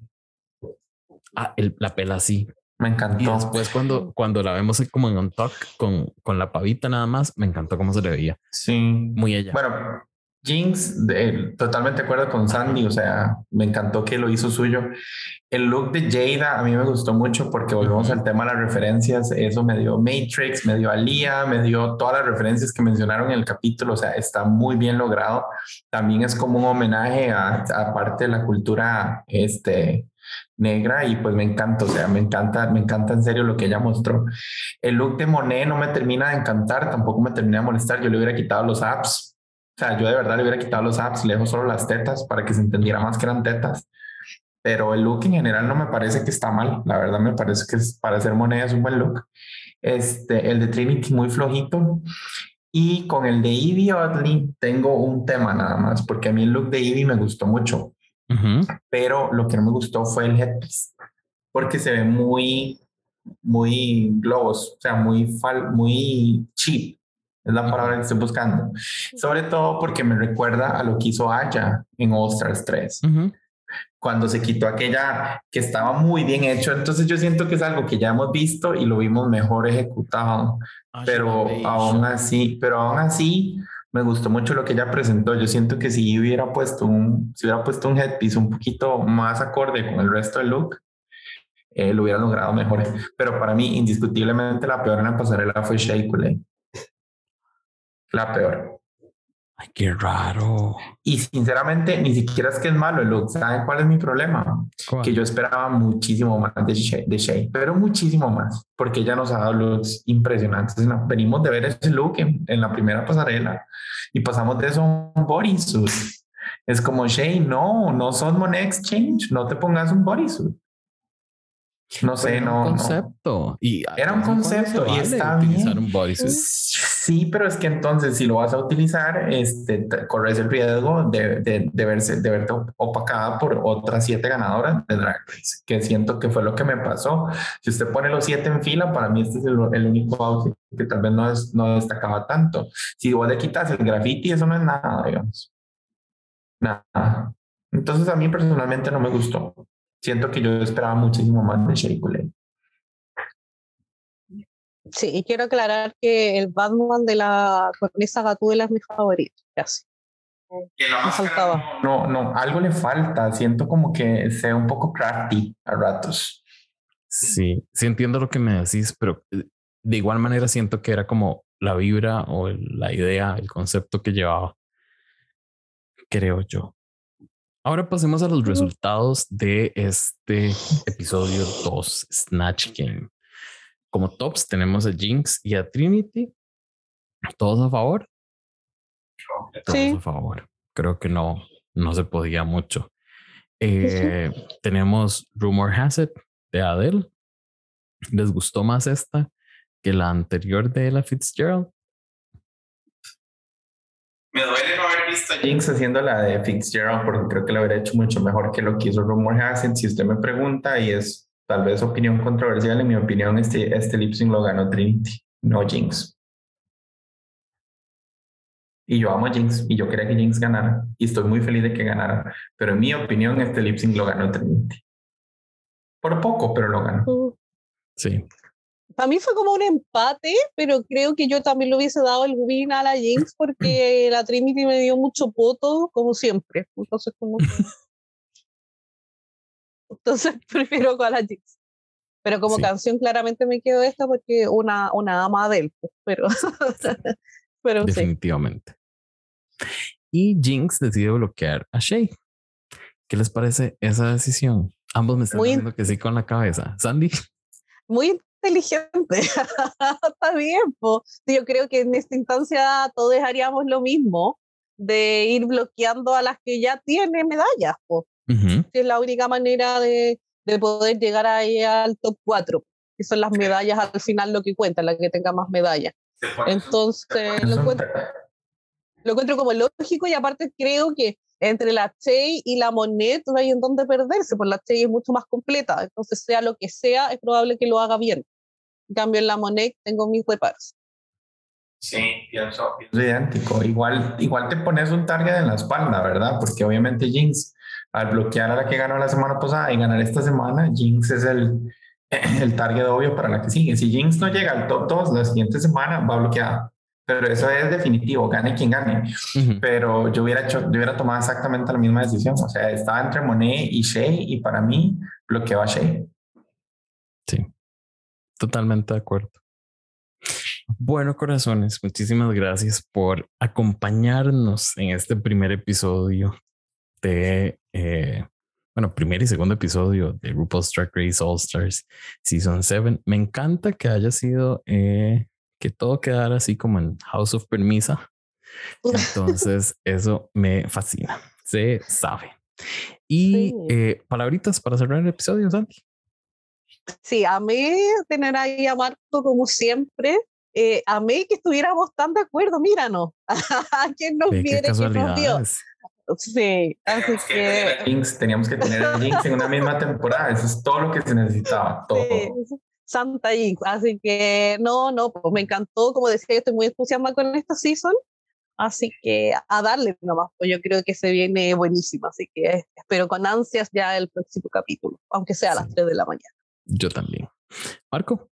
Ah, el, la pela sí. Me encantó. Y después cuando, cuando la vemos como en un talk con, con la pavita nada más, me encantó cómo se le veía. Sí. Muy ella. Bueno, Jinx, totalmente de acuerdo con Sandy, o sea, me encantó que lo hizo suyo. El look de Jada a mí me gustó mucho porque volvemos al tema de las referencias, eso me dio Matrix, me dio Alia, me dio todas las referencias que mencionaron en el capítulo, o sea, está muy bien logrado. También es como un homenaje a, a parte de la cultura este, negra y pues me encanta, o sea, me encanta, me encanta en serio lo que ella mostró. El look de Monet no me termina de encantar, tampoco me termina de molestar, yo le hubiera quitado los apps o sea, yo de verdad le hubiera quitado los apps, le dejo solo las tetas para que se entendiera más que eran tetas. Pero el look en general no me parece que está mal. La verdad me parece que es, para hacer moneda es un buen look. Este, el de Trinity muy flojito. Y con el de Evie Oddly tengo un tema nada más, porque a mí el look de Evie me gustó mucho. Pero lo que no me gustó fue el headpiece, porque se ve muy, muy globos, o sea, muy, fal, muy cheap es la palabra que estoy buscando. Sobre todo porque me recuerda a lo que hizo Aya en All Stars 3. Cuando se quitó aquella que estaba muy bien hecho. Entonces yo siento que es algo que ya hemos visto y lo vimos mejor ejecutado. pero aún así, pero aún así me gustó mucho lo que ella presentó. Yo siento que si hubiera puesto un, si hubiera puesto un headpiece un poquito más acorde con el resto del look, eh, lo hubiera logrado mejor. Pero para mí, indiscutiblemente, la peor en la pasarela fue Shea la peor. Ay, qué raro. Y sinceramente, ni siquiera es que es malo el look. ¿Saben cuál es mi problema? Que yo esperaba muchísimo más de Shay, de pero muchísimo más, porque ella nos ha dado looks impresionantes. Venimos de ver ese look en, en la primera pasarela y pasamos de eso a un bodysuit. Es como Shay, no, no son Monet Exchange, no te pongas un bodysuit. No sé, no. Un concepto. Y era un concepto y está bien. Un Sí, pero es que entonces si lo vas a utilizar, este, corres el riesgo de, de, de, verse, de verte opacada por otras siete ganadoras de Drag Race, que siento que fue lo que me pasó. Si usted pone los siete en fila, para mí este es el, único outfit que tal vez no, es, no destacaba tanto. Si vos le quitas el graffiti, eso no es nada, digamos. Nada. Entonces a mí personalmente no me gustó. siento que yo esperaba muchísimo más de Shea Sí, y quiero aclarar que el Batman de la cornisa Gatúbela es mi favorito, casi. Que la faltaba. No, no, algo le falta. Siento como que sea un poco crafty a ratos. Sí, sí entiendo lo que me decís, pero eh, de igual manera siento que era como la vibra o la idea, el concepto que llevaba. Creo yo. Ahora pasemos a los resultados de este episodio 2, Snatch Game. Como tops tenemos a Jinx y a Trinity. ¿Todos a favor? Todos a favor. Creo que no, no se podía mucho. Eh, tenemos Rumor Has It de Adele. ¿Les gustó más esta que la anterior de Ella Fitzgerald? Me duele no haber visto a Jinx haciendo la de Fitzgerald porque creo que lo hubiera hecho mucho mejor que lo que hizo Rumor Has It. Si usted me pregunta, y es tal vez opinión controversial, en mi opinión, este, este lip sync lo ganó Trinity, no Jinx. Y yo amo a Jinx y yo quería que Jinx ganara y estoy muy feliz de que ganara. Pero en mi opinión, este lip sync lo ganó Trinity. Por poco, pero lo ganó. Sí. Para mí fue como un empate, pero creo que yo también le hubiese dado el win a la Jinx porque la Trinity me dio mucho voto, como siempre. Entonces, como Entonces prefiero con la Jinx. Pero como canción claramente me quedo esta porque una, una ama de él, pues, pero Definitivamente. Y Jinx decide bloquear a Shay. ¿Qué les parece esa decisión? Ambos me están diciendo que sí con la cabeza. Sandy. Muy inteligente. Está bien. Yo creo que en esta instancia todos haríamos lo mismo de ir bloqueando a las que ya tienen medallas. Es la única manera de, de poder llegar ahí al top 4, que son las medallas al final lo que cuenta, la que tenga más medallas. Entonces, lo encuentro, lo encuentro como lógico y aparte creo que entre la Chey y la Monet no hay en dónde perderse, porque la Chey es mucho más completa, entonces sea lo que sea, es probable que lo haga bien. En cambio, en la Monet tengo mis reparos. Sí, pienso, pienso idéntico. Igual, igual te pones un target en la espalda, ¿verdad? Porque obviamente Jinx, al bloquear a la que ganó la semana pasada y ganar esta semana, Jinx es el, el target obvio para la que sigue. Si Jinx no llega al top 2 la siguiente semana, va bloqueada. Pero eso es definitivo, gane quien gane. Pero yo hubiera, hecho, yo hubiera tomado exactamente la misma decisión. O sea, estaba entre Monet y Shea y para mí bloqueó a Shea. Sí, totalmente de acuerdo. Bueno, corazones, muchísimas gracias por acompañarnos en este primer episodio de eh, bueno, primer y segundo episodio de RuPaul's Drag Race All Stars Season 7. Me encanta que haya sido eh, que todo quedara así como en House of Permisa. Entonces, eso me fascina. Se sabe. Y eh, palabritas para cerrar el episodio, Santi. Sí, a mí tener ahí a Marco como siempre. Eh, a mí que estuviéramos tan de acuerdo, míranos. ¿Quién nos viene? ¿Quién nos vio? Sí, así que... teníamos que tener a Jinx en una misma temporada, eso es todo lo que se necesitaba, todo. Santa Jinx, así que no, no, pues me encantó, como decía, yo estoy muy entusiasmada con esta season, así que a darle nomás, pues yo creo que se viene buenísimo, así que espero con ansias ya el próximo capítulo, aunque sea a las 3 de la mañana. Yo también. Marco.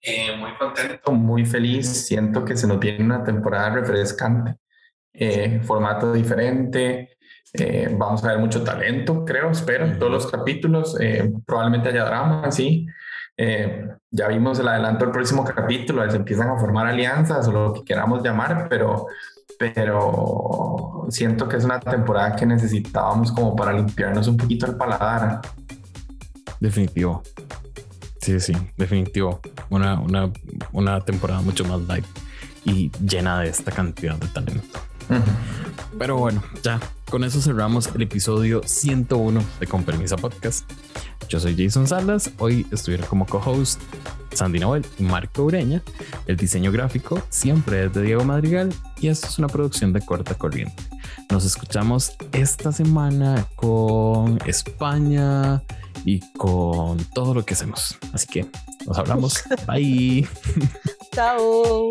Eh, muy contento, muy feliz, siento que se nos viene una temporada refrescante eh, formato diferente. Eh, vamos a ver mucho talento, creo, espero, en todos los capítulos. Eh, probablemente haya drama, sí. ya vimos el adelanto del próximo capítulo, se empiezan a formar alianzas o lo que queramos llamar, pero, pero siento que es una temporada que necesitábamos como para limpiarnos un poquito el paladar. Definitivo. Sí, sí, definitivo. Una, una, una temporada mucho más light y llena de esta cantidad de talento. Pero bueno, ya con eso cerramos el episodio 101 de Con Permisa Podcast. Yo soy Jason Salas. Hoy estuvieron como co-host Sandy Noel y Marco Ureña. El diseño gráfico siempre es de Diego Madrigal y esto es una producción de corta corriente. Nos escuchamos esta semana con España y con todo lo que hacemos. Así que nos hablamos. Bye. Chao.